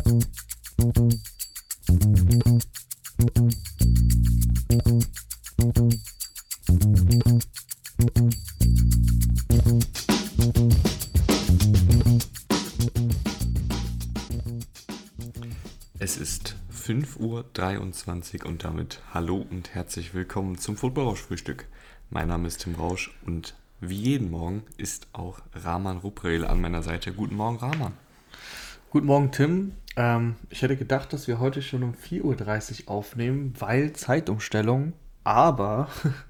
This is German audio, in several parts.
Es ist 5.23 Uhr und damit hallo und herzlich willkommen zum Football Rausch Frühstück. Mein Name ist Tim Rausch und wie jeden Morgen ist auch Rahman Ruprel an meiner Seite. Guten Morgen, Rahman. Guten Morgen, Tim. Ähm, ich hätte gedacht, dass wir heute schon um 4.30 Uhr aufnehmen, weil Zeitumstellung, aber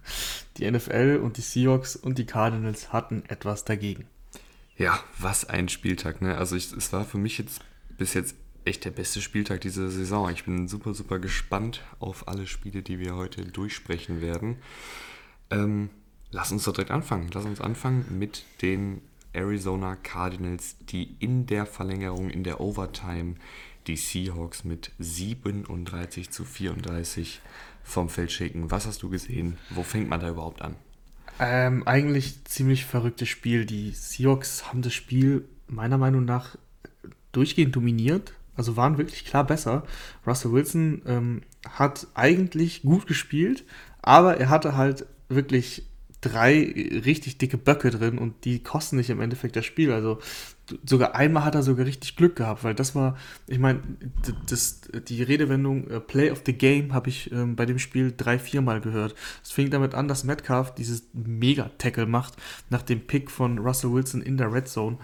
die NFL und die Seahawks und die Cardinals hatten etwas dagegen. Ja, was ein Spieltag, ne? Also ich, es war für mich jetzt bis jetzt echt der beste Spieltag dieser Saison. Ich bin super, super gespannt auf alle Spiele, die wir heute durchsprechen werden. Ähm, lass uns doch direkt anfangen. Lass uns anfangen mit den Arizona Cardinals, die in der Verlängerung, in der Overtime die Seahawks mit 37 zu 34 vom Feld schicken. Was hast du gesehen? Wo fängt man da überhaupt an? Ähm, eigentlich ziemlich verrücktes Spiel. Die Seahawks haben das Spiel meiner Meinung nach durchgehend dominiert. Also waren wirklich klar besser. Russell Wilson ähm, hat eigentlich gut gespielt, aber er hatte halt wirklich drei richtig dicke Böcke drin und die kosten nicht im Endeffekt das Spiel. Also sogar einmal hat er sogar richtig Glück gehabt, weil das war, ich meine, das, die Redewendung uh, Play of the Game habe ich ähm, bei dem Spiel drei, viermal gehört. Es fing damit an, dass Metcalf dieses Mega-Tackle macht nach dem Pick von Russell Wilson in der Red Zone.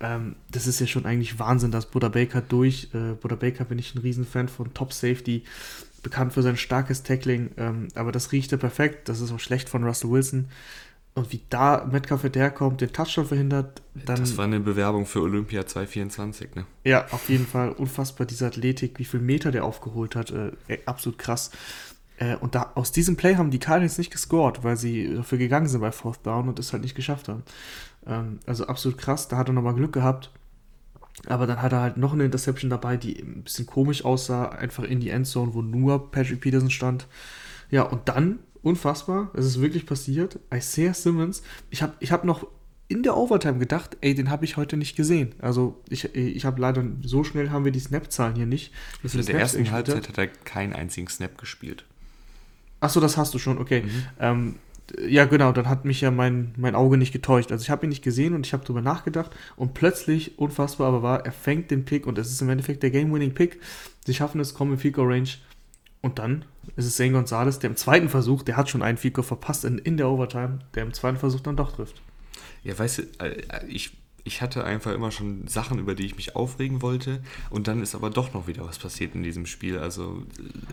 Ähm, das ist ja schon eigentlich Wahnsinn, dass Buddha Baker durch, äh, Buddha Baker bin ich ein Riesenfan von Top Safety, bekannt für sein starkes Tackling, ähm, aber das riechte perfekt. Das ist auch schlecht von Russell Wilson. Und wie da Metcalf herkommt, den Touchdown verhindert, dann. Das war eine Bewerbung für Olympia 2024, ne? Ja, auf jeden Fall. Unfassbar, diese Athletik, wie viel Meter der aufgeholt hat. Äh, absolut krass. Äh, und da, aus diesem Play haben die Cardinals nicht gescored, weil sie dafür gegangen sind bei Fourth Down und es halt nicht geschafft haben. Ähm, also absolut krass. Da hat er nochmal Glück gehabt. Aber dann hat er halt noch eine Interception dabei, die ein bisschen komisch aussah, einfach in die Endzone, wo nur Patrick Peterson stand. Ja, und dann, unfassbar, es ist wirklich passiert, Isaiah Simmons, ich habe ich hab noch in der Overtime gedacht, ey, den habe ich heute nicht gesehen. Also ich, ich habe leider, so schnell haben wir die Snap-Zahlen hier nicht. Also in der ersten Halbzeit hat er keinen einzigen Snap gespielt. Achso, das hast du schon, okay. Mhm. Ähm, ja, genau, dann hat mich ja mein, mein Auge nicht getäuscht. Also ich habe ihn nicht gesehen und ich habe darüber nachgedacht und plötzlich, unfassbar aber war, er fängt den Pick und es ist im Endeffekt der Game-Winning-Pick. Sie schaffen es, kommen im Fico Range und dann ist es Zane Gonzalez, der im zweiten Versuch, der hat schon einen Fico verpasst in, in der Overtime, der im zweiten Versuch dann doch trifft. Ja, weißt du, äh, ich, ich hatte einfach immer schon Sachen, über die ich mich aufregen wollte und dann ist aber doch noch wieder was passiert in diesem Spiel. Also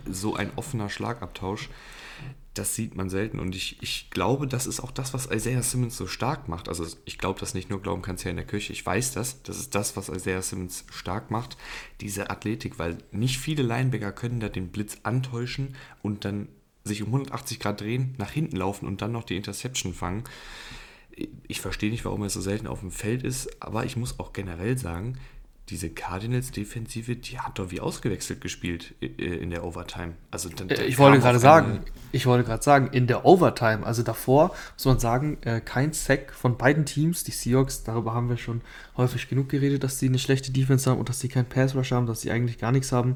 so ein offener Schlagabtausch das sieht man selten. Und ich, ich glaube, das ist auch das, was Isaiah Simmons so stark macht. Also ich glaube das nicht nur, glauben kannst ja in der Kirche. Ich weiß das. Das ist das, was Isaiah Simmons stark macht. Diese Athletik, weil nicht viele Linebacker können da den Blitz antäuschen und dann sich um 180 Grad drehen, nach hinten laufen und dann noch die Interception fangen. Ich verstehe nicht, warum er so selten auf dem Feld ist, aber ich muss auch generell sagen, diese Cardinals-Defensive, die hat doch wie ausgewechselt gespielt in der Overtime. Also dann, äh, ich wollte gerade sagen, ich wollte gerade sagen, in der Overtime, also davor muss man sagen, äh, kein Sack von beiden Teams. Die Seahawks, darüber haben wir schon häufig genug geredet, dass sie eine schlechte Defense haben und dass sie keinen Pass Rush haben, dass sie eigentlich gar nichts haben.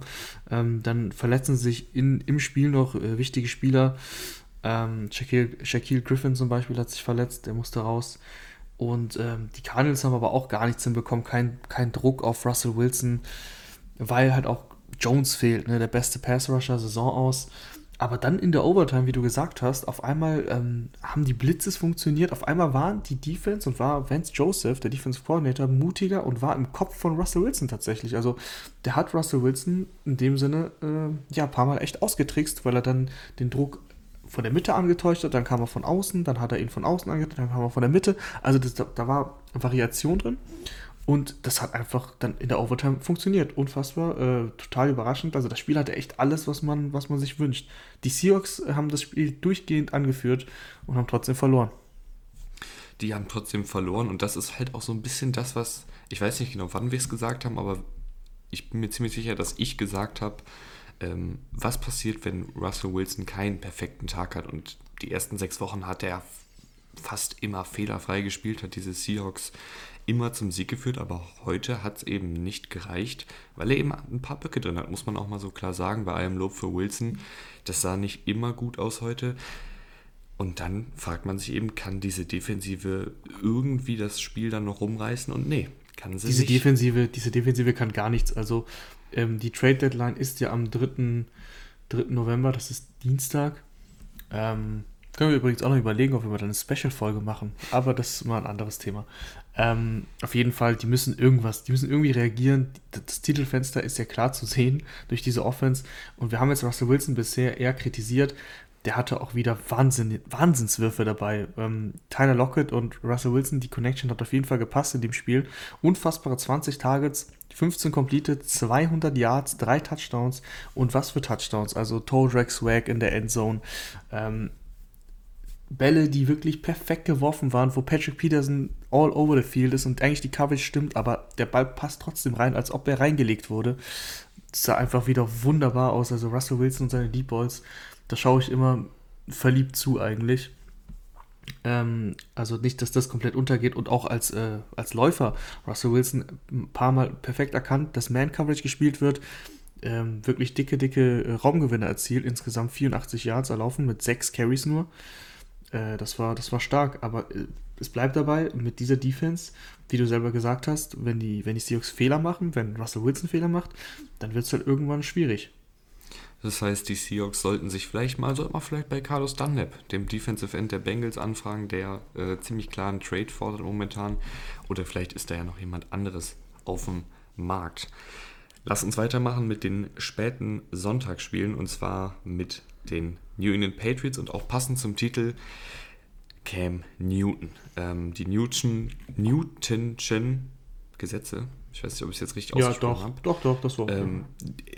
Ähm, dann verletzen sich in, im Spiel noch äh, wichtige Spieler. Ähm, Shaquille, Shaquille Griffin zum Beispiel hat sich verletzt, der musste raus. Und ähm, die Cardinals haben aber auch gar nichts hinbekommen, kein, kein Druck auf Russell Wilson, weil halt auch Jones fehlt, ne, der beste Pass-Rusher Saison aus. Aber dann in der Overtime, wie du gesagt hast, auf einmal ähm, haben die Blitzes funktioniert. Auf einmal waren die Defense und war Vance Joseph, der Defense Coordinator, mutiger und war im Kopf von Russell Wilson tatsächlich. Also der hat Russell Wilson in dem Sinne äh, ja ein paar Mal echt ausgetrickst, weil er dann den Druck von der Mitte angetäuscht hat, dann kam er von außen, dann hat er ihn von außen angetäuscht, dann kam er von der Mitte. Also das, da, da war Variation drin. Und das hat einfach dann in der Overtime funktioniert. Unfassbar, äh, total überraschend. Also das Spiel hatte echt alles, was man, was man sich wünscht. Die Seahawks haben das Spiel durchgehend angeführt und haben trotzdem verloren. Die haben trotzdem verloren und das ist halt auch so ein bisschen das, was, ich weiß nicht genau, wann wir es gesagt haben, aber ich bin mir ziemlich sicher, dass ich gesagt habe, ähm, was passiert, wenn Russell Wilson keinen perfekten Tag hat. Und die ersten sechs Wochen hat er fast immer fehlerfrei gespielt, hat diese Seahawks immer zum Sieg geführt, aber heute hat es eben nicht gereicht, weil er eben ein paar Böcke drin hat, muss man auch mal so klar sagen, bei allem Lob für Wilson. Das sah nicht immer gut aus heute. Und dann fragt man sich eben, kann diese Defensive irgendwie das Spiel dann noch rumreißen? Und nee, kann sie diese nicht. Defensive, diese Defensive kann gar nichts. Also ähm, die Trade Deadline ist ja am 3. 3. November, das ist Dienstag. Ähm, können wir übrigens auch noch überlegen, ob wir mal eine Special-Folge machen. Aber das ist mal ein anderes Thema. Ähm, auf jeden Fall, die müssen irgendwas, die müssen irgendwie reagieren. Das Titelfenster ist ja klar zu sehen durch diese Offense. Und wir haben jetzt Russell Wilson bisher eher kritisiert. Der hatte auch wieder Wahnsinn, Wahnsinnswürfe dabei. Ähm, Tyler Lockett und Russell Wilson, die Connection hat auf jeden Fall gepasst in dem Spiel. Unfassbare 20 Targets, 15 completed, 200 Yards, 3 Touchdowns. Und was für Touchdowns? Also Toe Drag Swag in der Endzone. Ähm, Bälle, die wirklich perfekt geworfen waren, wo Patrick Peterson all over the field ist und eigentlich die Coverage stimmt, aber der Ball passt trotzdem rein, als ob er reingelegt wurde. Das sah einfach wieder wunderbar aus. Also Russell Wilson und seine Deep Balls, da schaue ich immer verliebt zu eigentlich. Ähm, also nicht, dass das komplett untergeht und auch als, äh, als Läufer Russell Wilson ein paar Mal perfekt erkannt, dass Man-Coverage gespielt wird. Ähm, wirklich dicke, dicke äh, Raumgewinne erzielt, insgesamt 84 Yards erlaufen mit 6 Carries nur. Äh, das, war, das war stark, aber äh, es bleibt dabei, mit dieser Defense, wie du selber gesagt hast, wenn die, wenn die Seahawks Fehler machen, wenn Russell Wilson Fehler macht, dann wird es halt irgendwann schwierig. Das heißt, die Seahawks sollten sich vielleicht mal, sollten mal vielleicht bei Carlos Dunlap, dem Defensive End der Bengals, anfragen, der äh, ziemlich klar einen Trade fordert momentan. Oder vielleicht ist da ja noch jemand anderes auf dem Markt. Lass uns weitermachen mit den späten Sonntagsspielen und zwar mit den New England Patriots und auch passend zum Titel Cam Newton. Ähm, die Newton, Newtonschen Gesetze, ich weiß nicht, ob ich es jetzt richtig ja, ausgesprochen habe. Doch, doch, das war. Ähm,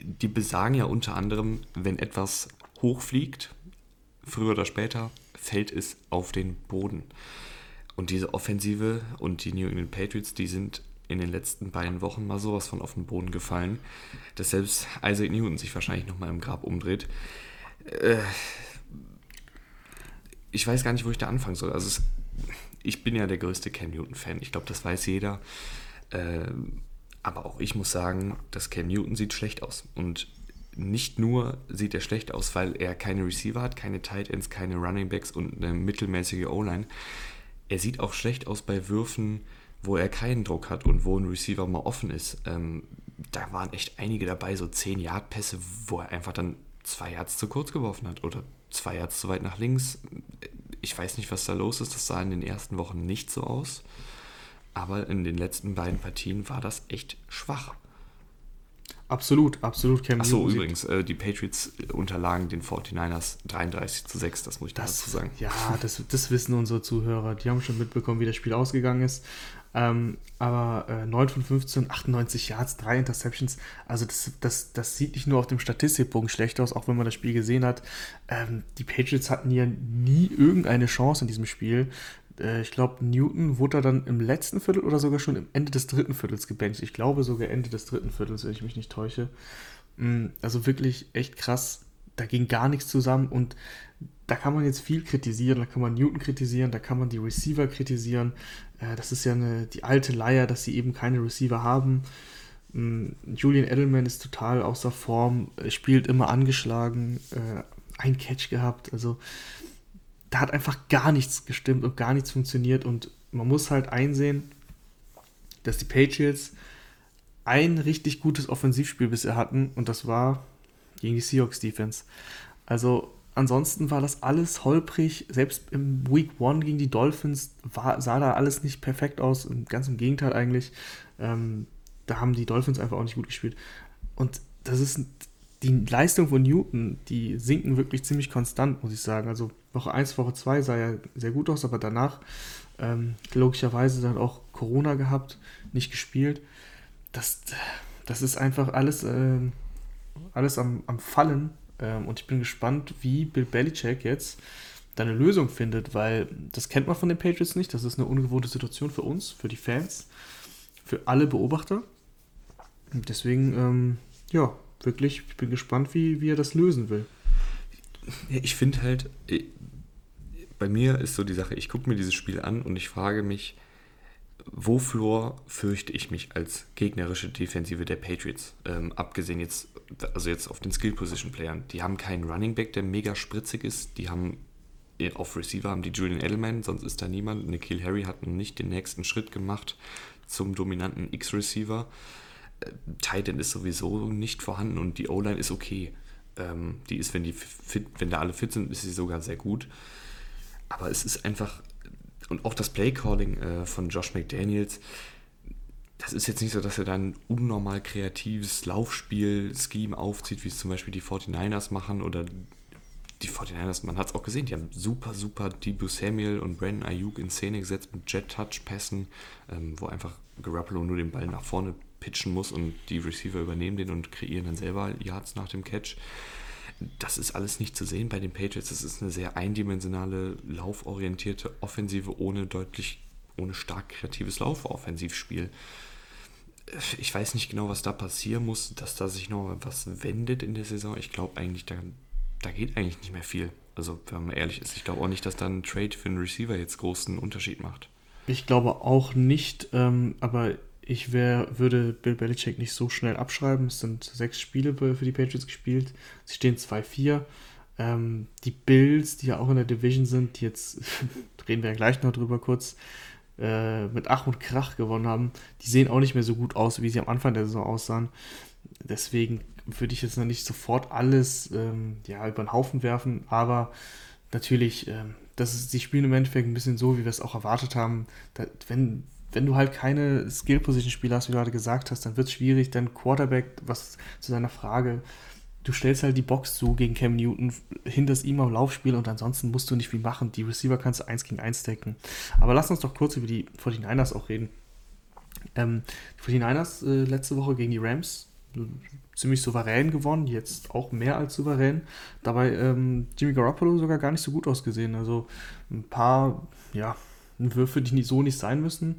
die besagen ja unter anderem, wenn etwas hochfliegt, früher oder später fällt es auf den Boden. Und diese Offensive und die New England Patriots, die sind in den letzten beiden Wochen mal sowas von auf den Boden gefallen, dass selbst Isaac Newton sich wahrscheinlich nochmal im Grab umdreht. Äh, ich weiß gar nicht, wo ich da anfangen soll. Also es, ich bin ja der größte Cam Newton-Fan. Ich glaube, das weiß jeder. Äh, aber auch ich muss sagen, dass Cam Newton sieht schlecht aus. Und nicht nur sieht er schlecht aus, weil er keine Receiver hat, keine Tight Ends, keine Running Backs und eine mittelmäßige O-Line. Er sieht auch schlecht aus bei Würfen, wo er keinen Druck hat und wo ein Receiver mal offen ist. Ähm, da waren echt einige dabei, so 10 Yard Pässe, wo er einfach dann zwei Yards zu kurz geworfen hat oder zwei Yards zu weit nach links. Ich weiß nicht, was da los ist. Das sah in den ersten Wochen nicht so aus. Aber in den letzten beiden Partien war das echt schwach. Absolut, absolut. Cam Achso, übrigens, äh, die Patriots unterlagen den 49ers 33 zu 6, das muss ich das, dazu sagen. Ja, das, das wissen unsere Zuhörer. Die haben schon mitbekommen, wie das Spiel ausgegangen ist. Ähm, aber äh, 9 von 15, 98 Yards, 3 Interceptions. Also das, das, das sieht nicht nur auf dem Statistikbogen schlecht aus, auch wenn man das Spiel gesehen hat. Ähm, die Patriots hatten ja nie irgendeine Chance in diesem Spiel. Äh, ich glaube, Newton wurde dann im letzten Viertel oder sogar schon im Ende des dritten Viertels gebencht. Ich glaube sogar Ende des dritten Viertels, wenn ich mich nicht täusche. Mm, also wirklich echt krass. Da ging gar nichts zusammen und da kann man jetzt viel kritisieren, da kann man Newton kritisieren, da kann man die Receiver kritisieren. Äh, das ist ja eine, die alte Leier, dass sie eben keine Receiver haben. Mm, Julian Edelman ist total außer Form, spielt immer angeschlagen, äh, ein Catch gehabt. Also da hat einfach gar nichts gestimmt und gar nichts funktioniert. Und man muss halt einsehen, dass die Patriots ein richtig gutes Offensivspiel bisher hatten und das war gegen die Seahawks Defense. Also ansonsten war das alles holprig. Selbst im Week One gegen die Dolphins war, sah da alles nicht perfekt aus. Ganz im Gegenteil eigentlich. Ähm, da haben die Dolphins einfach auch nicht gut gespielt. Und das ist die Leistung von Newton, die sinken wirklich ziemlich konstant, muss ich sagen. Also Woche 1, Woche 2 sah ja sehr gut aus, aber danach ähm, logischerweise dann auch Corona gehabt, nicht gespielt. Das, das ist einfach alles, äh, alles am, am Fallen ähm, und ich bin gespannt, wie Bill Belichick jetzt da eine Lösung findet, weil das kennt man von den Patriots nicht. Das ist eine ungewohnte Situation für uns, für die Fans, für alle Beobachter. Und deswegen, ähm, ja, wirklich, ich bin gespannt, wie, wie er das lösen will. Ich finde halt, äh, bei mir ist so die Sache, ich gucke mir dieses Spiel an und ich frage mich, wofür fürchte ich mich als gegnerische Defensive der Patriots? Ähm, abgesehen jetzt, also jetzt auf den Skill-Position-Playern. Die haben keinen Running Back, der mega spritzig ist. Die haben auf Receiver haben die Julian Edelman, sonst ist da niemand. Nikhil Harry hat noch nicht den nächsten Schritt gemacht zum dominanten X-Receiver. Titan ist sowieso nicht vorhanden und die O-Line ist okay. Ähm, die ist, wenn die fit, wenn da alle fit sind, ist sie sogar sehr gut. Aber es ist einfach, und auch das Playcalling äh, von Josh McDaniels, das ist jetzt nicht so, dass er dann unnormal kreatives Laufspiel-Scheme aufzieht, wie es zum Beispiel die 49ers machen oder die 49ers, man hat es auch gesehen, die haben super, super Debo Samuel und Brandon Ayuk in Szene gesetzt mit Jet-Touch-Pässen, ähm, wo einfach Garoppolo nur den Ball nach vorne pitchen muss und die Receiver übernehmen den und kreieren dann selber Yards nach dem Catch. Das ist alles nicht zu sehen bei den Patriots. Das ist eine sehr eindimensionale, lauforientierte Offensive ohne deutlich, ohne stark kreatives Laufoffensivspiel. Ich weiß nicht genau, was da passieren muss, dass da sich noch was wendet in der Saison. Ich glaube eigentlich, da, da geht eigentlich nicht mehr viel. Also, wenn man ehrlich ist, ich glaube auch nicht, dass da ein Trade für einen Receiver jetzt großen Unterschied macht. Ich glaube auch nicht, ähm, aber ich wär, würde Bill Belichick nicht so schnell abschreiben. Es sind sechs Spiele für die Patriots gespielt. Sie stehen 2-4. Ähm, die Bills, die ja auch in der Division sind, die jetzt, reden wir ja gleich noch drüber kurz, äh, mit Ach und Krach gewonnen haben, die sehen auch nicht mehr so gut aus, wie sie am Anfang der Saison aussahen. Deswegen würde ich jetzt noch nicht sofort alles ähm, ja, über den Haufen werfen, aber natürlich, ähm, das ist, die spielen im Endeffekt ein bisschen so, wie wir es auch erwartet haben. Da, wenn wenn du halt keine Skill-Position-Spieler hast, wie du gerade gesagt hast, dann wird es schwierig. Dann Quarterback, was zu seiner Frage, du stellst halt die Box zu gegen Cam Newton, hinterst ihm am Laufspiel und ansonsten musst du nicht viel machen. Die Receiver kannst du eins gegen eins decken. Aber lass uns doch kurz über die 49ers auch reden. Ähm, die 49ers äh, letzte Woche gegen die Rams ziemlich souverän gewonnen, jetzt auch mehr als souverän. Dabei ähm, Jimmy Garoppolo sogar gar nicht so gut ausgesehen. Also ein paar, ja, Würfe, die so nicht sein müssen.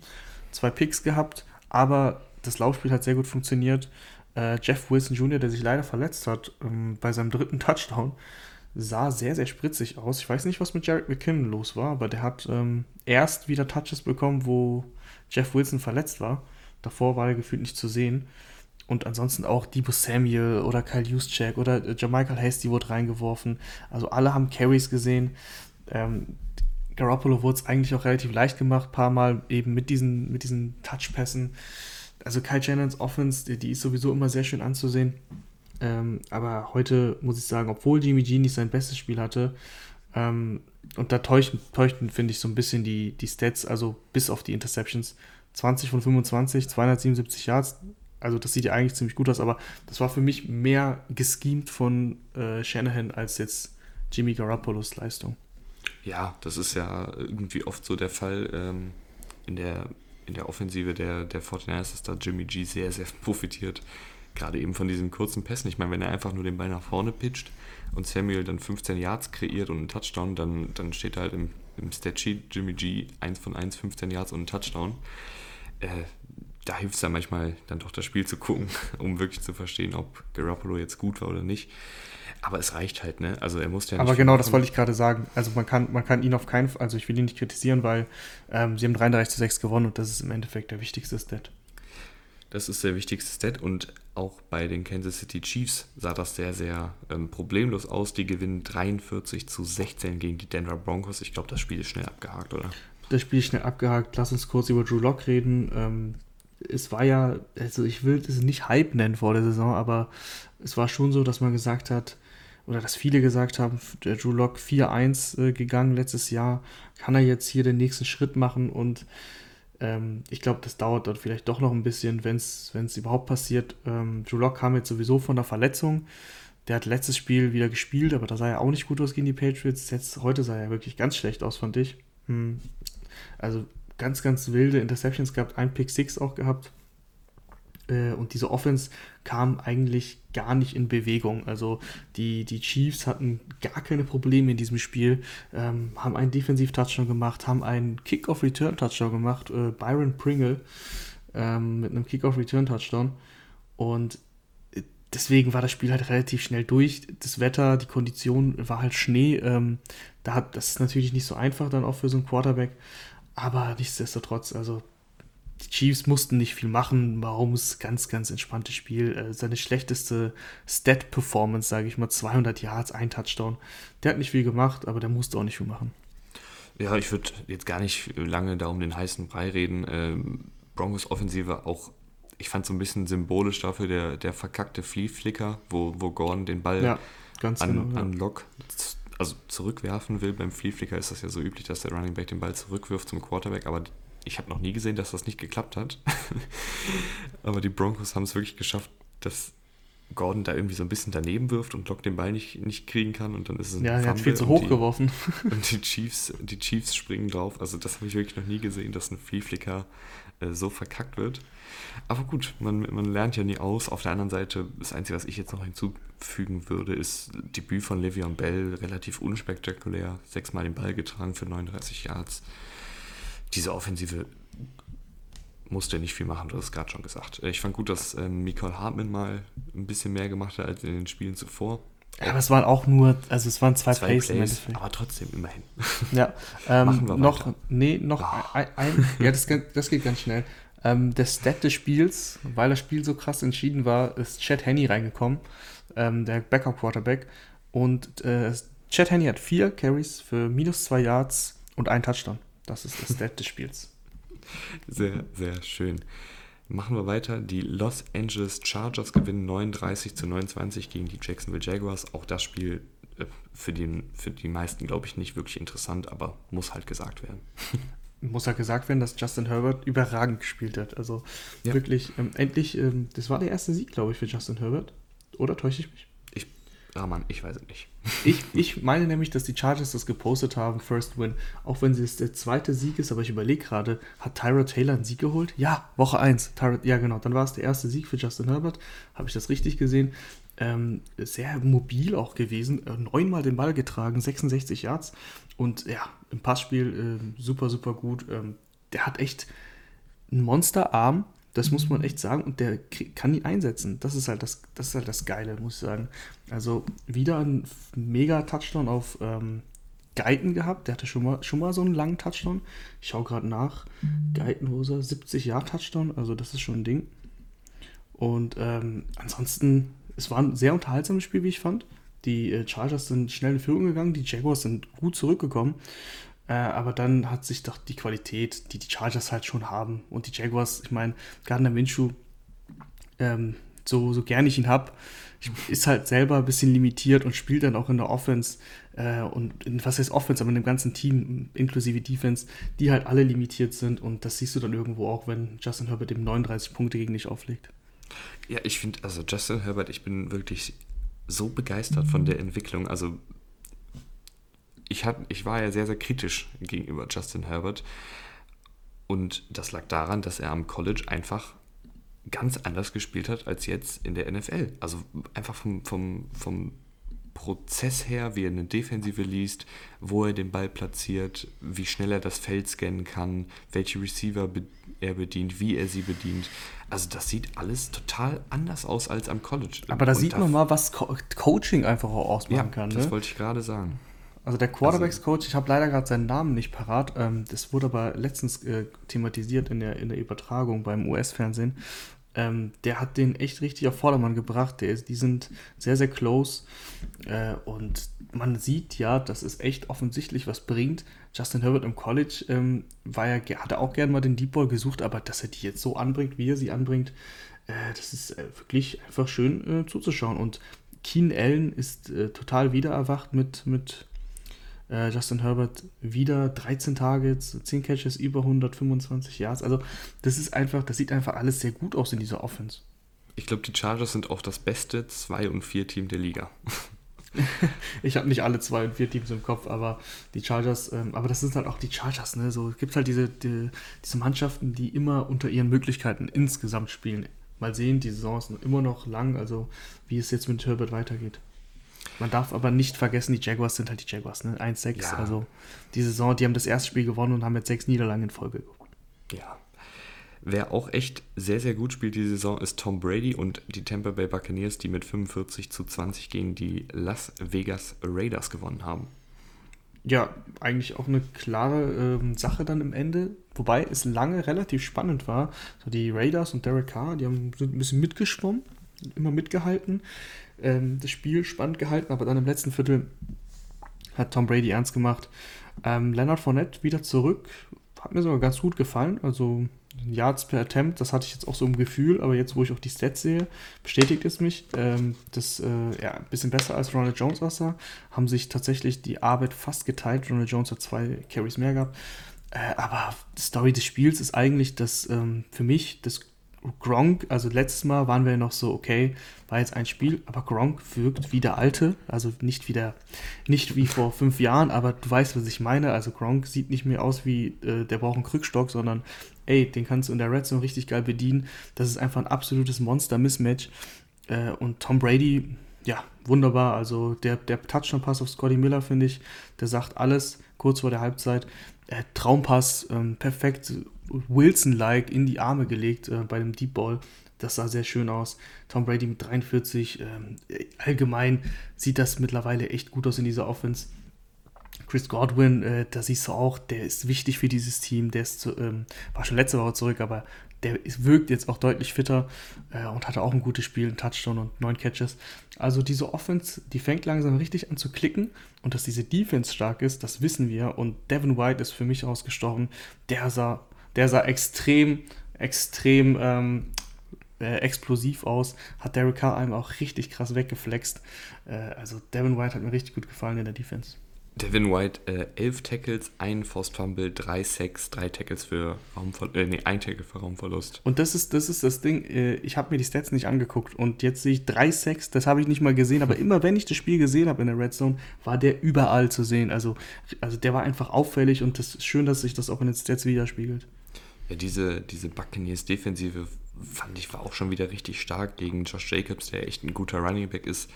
Zwei Picks gehabt, aber das Laufspiel hat sehr gut funktioniert. Äh, Jeff Wilson Jr., der sich leider verletzt hat ähm, bei seinem dritten Touchdown, sah sehr, sehr spritzig aus. Ich weiß nicht, was mit Jared McKinnon los war, aber der hat ähm, erst wieder Touches bekommen, wo Jeff Wilson verletzt war. Davor war er gefühlt nicht zu sehen. Und ansonsten auch Debo Samuel oder Kyle Juszczyk oder äh, Jamichael Hasty wurde reingeworfen. Also alle haben Carries gesehen. Ähm, Garoppolo wurde es eigentlich auch relativ leicht gemacht, paar Mal eben mit diesen, mit diesen Touchpässen. Also Kai Shannons Offense, die, die, ist sowieso immer sehr schön anzusehen. Ähm, aber heute muss ich sagen, obwohl Jimmy G nicht sein bestes Spiel hatte, ähm, und da täuschten, täuschten finde ich, so ein bisschen die, die Stats, also bis auf die Interceptions. 20 von 25, 277 Yards, also das sieht ja eigentlich ziemlich gut aus, aber das war für mich mehr geschemt von äh, Shanahan als jetzt Jimmy Garoppolos Leistung. Ja, das ist ja irgendwie oft so der Fall ähm, in, der, in der Offensive der, der 49ers, dass da Jimmy G sehr, sehr profitiert. Gerade eben von diesen kurzen Pässen. Ich meine, wenn er einfach nur den Ball nach vorne pitcht und Samuel dann 15 Yards kreiert und einen Touchdown, dann, dann steht halt im, im Statsheet Jimmy G 1 von 1, 15 Yards und einen Touchdown. Äh, da hilft es ja manchmal dann doch das Spiel zu gucken, um wirklich zu verstehen, ob Garoppolo jetzt gut war oder nicht. Aber es reicht halt, ne? Also er muss ja nicht. Aber genau, das wollte ich gerade sagen. Also man kann, man kann ihn auf keinen Fall, also ich will ihn nicht kritisieren, weil ähm, sie haben 33 zu 6 gewonnen und das ist im Endeffekt der wichtigste Stat. Das ist der wichtigste Stat und auch bei den Kansas City Chiefs sah das sehr, sehr ähm, problemlos aus. Die gewinnen 43 zu 16 gegen die Denver Broncos. Ich glaube, das Spiel ist schnell abgehakt, oder? Das Spiel ist schnell abgehakt. Lass uns kurz über Drew Lock reden. Ähm, es war ja, also ich will es nicht Hype nennen vor der Saison, aber es war schon so, dass man gesagt hat, oder dass viele gesagt haben, der Drew Lock 4-1 äh, gegangen letztes Jahr, kann er jetzt hier den nächsten Schritt machen und ähm, ich glaube, das dauert dann vielleicht doch noch ein bisschen, wenn es überhaupt passiert. Ähm, Drew Lock kam jetzt sowieso von der Verletzung. Der hat letztes Spiel wieder gespielt, aber da sah er auch nicht gut aus gegen die Patriots. Jetzt, heute sah er wirklich ganz schlecht aus, fand ich. Hm. Also ganz, ganz wilde Interceptions gehabt, ein Pick 6 auch gehabt. Äh, und diese Offense kam eigentlich gar nicht in Bewegung. Also die, die Chiefs hatten gar keine Probleme in diesem Spiel, ähm, haben einen Defensiv-Touchdown gemacht, haben einen Kick-Off-Return-Touchdown gemacht, äh, Byron Pringle ähm, mit einem Kick-Off-Return-Touchdown. Und deswegen war das Spiel halt relativ schnell durch. Das Wetter, die Kondition war halt Schnee. Ähm, da hat, das ist natürlich nicht so einfach dann auch für so einen Quarterback. Aber nichtsdestotrotz, also die Chiefs mussten nicht viel machen. Warum es ganz, ganz entspanntes Spiel. Äh, seine schlechteste Stat-Performance, sage ich mal, 200 Yards, ein Touchdown. Der hat nicht viel gemacht, aber der musste auch nicht viel machen. Ja, ich würde jetzt gar nicht lange da um den heißen Brei reden. Ähm, Broncos Offensive auch, ich fand so ein bisschen symbolisch dafür der, der verkackte Flea-Flicker, wo, wo Gordon den Ball ja, an, genau, ja. an Lock also zurückwerfen will. Beim Flea-Flicker ist das ja so üblich, dass der Running Back den Ball zurückwirft zum Quarterback, aber ich habe noch nie gesehen, dass das nicht geklappt hat. aber die Broncos haben es wirklich geschafft, dass Gordon da irgendwie so ein bisschen daneben wirft und Lock den Ball nicht, nicht kriegen kann und dann ist es ein Ja, er hat viel zu hoch die, geworfen. Und die Chiefs, die Chiefs springen drauf. Also das habe ich wirklich noch nie gesehen, dass ein Flea-Flicker äh, so verkackt wird. Aber gut, man, man lernt ja nie aus. Auf der anderen Seite, das Einzige, was ich jetzt noch hinzufügen würde, ist Debüt von Le'Veon Bell, relativ unspektakulär. Sechsmal den Ball getragen für 39 Yards. Diese Offensive musste nicht viel machen, du hast es gerade schon gesagt. Ich fand gut, dass ähm, Michael Hartmann mal ein bisschen mehr gemacht hat als in den Spielen zuvor. Ja, aber es waren auch nur, also es waren zwei, zwei Plays, Plays aber trotzdem immerhin. Ja, ähm, Machen wir noch, weiter. nee, noch oh. ein, ein, ja, das, das geht ganz schnell. Ähm, der Stat des Spiels, weil das Spiel so krass entschieden war, ist Chad Henney reingekommen, ähm, der Backup-Quarterback. Und äh, Chad Henney hat vier Carries für minus zwei Yards und einen Touchdown. Das ist das Stat des Spiels. Sehr, sehr schön. Machen wir weiter. Die Los Angeles Chargers gewinnen 39 zu 29 gegen die Jacksonville Jaguars. Auch das Spiel äh, für, den, für die meisten, glaube ich, nicht wirklich interessant, aber muss halt gesagt werden. Muss halt gesagt werden, dass Justin Herbert überragend gespielt hat. Also ja. wirklich, ähm, endlich, ähm, das war der erste Sieg, glaube ich, für Justin Herbert. Oder täusche ich mich? Rahman, ich weiß es nicht. Ich, ich meine nämlich, dass die Chargers das gepostet haben, First Win, auch wenn es der zweite Sieg ist, aber ich überlege gerade, hat Tyra Taylor einen Sieg geholt? Ja, Woche 1. Tyra, ja, genau, dann war es der erste Sieg für Justin Herbert. Habe ich das richtig gesehen? Ähm, sehr mobil auch gewesen, äh, neunmal den Ball getragen, 66 Yards und ja, im Passspiel äh, super, super gut. Ähm, der hat echt einen Monsterarm, das muss man echt sagen. Und der kann ihn einsetzen. Das ist halt das, das ist halt das Geile, muss ich sagen. Also wieder ein mega Touchdown auf ähm, Geiten gehabt. Der hatte schon mal, schon mal so einen langen Touchdown. Ich schaue gerade nach. Geitenhoser, 70 Jahre Touchdown. Also das ist schon ein Ding. Und ähm, ansonsten, es war ein sehr unterhaltsames Spiel, wie ich fand. Die äh, Chargers sind schnell in Führung gegangen, die Jaguars sind gut zurückgekommen. Äh, aber dann hat sich doch die Qualität, die die Chargers halt schon haben und die Jaguars, ich meine, Gardner Minshew, ähm, so, so gern ich ihn habe, ist halt selber ein bisschen limitiert und spielt dann auch in der Offense äh, und in, was heißt Offense, aber in dem ganzen Team, inklusive Defense, die halt alle limitiert sind und das siehst du dann irgendwo auch, wenn Justin Herbert eben 39 Punkte gegen dich auflegt. Ja, ich finde, also Justin Herbert, ich bin wirklich so begeistert von der Entwicklung. Also ich, hab, ich war ja sehr, sehr kritisch gegenüber Justin Herbert. Und das lag daran, dass er am College einfach ganz anders gespielt hat als jetzt in der NFL. Also einfach vom, vom, vom Prozess her, wie er eine Defensive liest, wo er den Ball platziert, wie schnell er das Feld scannen kann, welche Receiver er bedient, wie er sie bedient. Also das sieht alles total anders aus als am College. Aber da Und sieht man mal, was Co Coaching einfach auch ausmachen ja, kann. Das ne? wollte ich gerade sagen. Also der Quarterbacks-Coach, ich habe leider gerade seinen Namen nicht parat, ähm, das wurde aber letztens äh, thematisiert in der, in der Übertragung beim US-Fernsehen. Ähm, der hat den echt richtig auf Vordermann gebracht. Der die sind sehr, sehr close. Äh, und man sieht ja, dass es echt offensichtlich was bringt. Justin Herbert im College ähm, war ja, hatte auch gerne mal den Deep Ball gesucht, aber dass er die jetzt so anbringt, wie er sie anbringt, äh, das ist äh, wirklich einfach schön äh, zuzuschauen. Und Keen Allen ist äh, total wiedererwacht mit, mit äh, Justin Herbert wieder 13 Targets, 10 Catches, über 125 Yards. Also, das ist einfach, das sieht einfach alles sehr gut aus in dieser Offense. Ich glaube, die Chargers sind auch das beste 2- und 4-Team der Liga. ich habe nicht alle 2 und 4 Teams im Kopf, aber die Chargers, ähm, aber das sind halt auch die Chargers, ne? So, es gibt halt diese, die, diese Mannschaften, die immer unter ihren Möglichkeiten insgesamt spielen. Mal sehen, die Saison ist immer noch lang, also wie es jetzt mit Herbert weitergeht. Man darf aber nicht vergessen, die Jaguars sind halt die Jaguars, ne? 1-6. Ja. Also die Saison, die haben das erste Spiel gewonnen und haben jetzt sechs Niederlagen in Folge gewonnen. Ja. Wer auch echt sehr, sehr gut spielt die Saison, ist Tom Brady und die Tampa Bay Buccaneers, die mit 45 zu 20 gegen die Las Vegas Raiders gewonnen haben. Ja, eigentlich auch eine klare ähm, Sache dann im Ende, wobei es lange relativ spannend war. So die Raiders und Derek Carr, die haben, sind ein bisschen mitgeschwommen, immer mitgehalten, ähm, das Spiel spannend gehalten, aber dann im letzten Viertel hat Tom Brady ernst gemacht. Ähm, Leonard Fournette wieder zurück, hat mir sogar ganz gut gefallen. Also Yards per Attempt, das hatte ich jetzt auch so im Gefühl, aber jetzt, wo ich auch die Stats sehe, bestätigt es mich. Ähm, das äh, ja, ein bisschen besser als Ronald Jones aussah. Haben sich tatsächlich die Arbeit fast geteilt. Ronald Jones hat zwei Carries mehr gehabt. Äh, aber die Story des Spiels ist eigentlich, dass ähm, für mich das Gronk, also letztes Mal waren wir noch so, okay, war jetzt ein Spiel, aber Gronk wirkt wie der Alte, also nicht wie der, nicht wie vor fünf Jahren, aber du weißt, was ich meine. Also Gronk sieht nicht mehr aus wie, äh, der braucht einen Krückstock, sondern ey, den kannst du in der Red Zone richtig geil bedienen. Das ist einfach ein absolutes Monster-Mismatch. Äh, und Tom Brady, ja, wunderbar. Also der, der Touchdown-Pass auf Scotty Miller, finde ich, der sagt alles kurz vor der Halbzeit. Äh, Traumpass, ähm, perfekt Wilson-like in die Arme gelegt äh, bei dem Deep Ball. Das sah sehr schön aus. Tom Brady mit 43. Ähm, allgemein sieht das mittlerweile echt gut aus in dieser Offense. Chris Godwin, äh, da siehst du auch, der ist wichtig für dieses Team. Der ist ähm, war schon letzte Woche zurück, aber der ist, wirkt jetzt auch deutlich fitter äh, und hatte auch ein gutes Spiel, ein Touchdown und neun Catches. Also diese Offense, die fängt langsam richtig an zu klicken und dass diese Defense stark ist, das wissen wir. Und Devin White ist für mich ausgestochen. Der sah, der sah extrem, extrem ähm, äh, explosiv aus, hat Derek Carr einem auch richtig krass weggeflext. Äh, also Devin White hat mir richtig gut gefallen in der Defense. Devin White, äh, elf Tackles, ein Forced Fumble, drei Sacks, drei Tackles für Raumverlust, äh, nee, ein Tackle für Raumverlust. Und das ist das, ist das Ding, äh, ich habe mir die Stats nicht angeguckt und jetzt sehe ich drei Sacks, das habe ich nicht mal gesehen, aber immer wenn ich das Spiel gesehen habe in der Red Zone, war der überall zu sehen. Also, also der war einfach auffällig und das ist schön, dass sich das auch in den Stats widerspiegelt. Ja, diese, diese Buccaneers Defensive fand ich war auch schon wieder richtig stark gegen Josh Jacobs, der echt ein guter Running Back ist.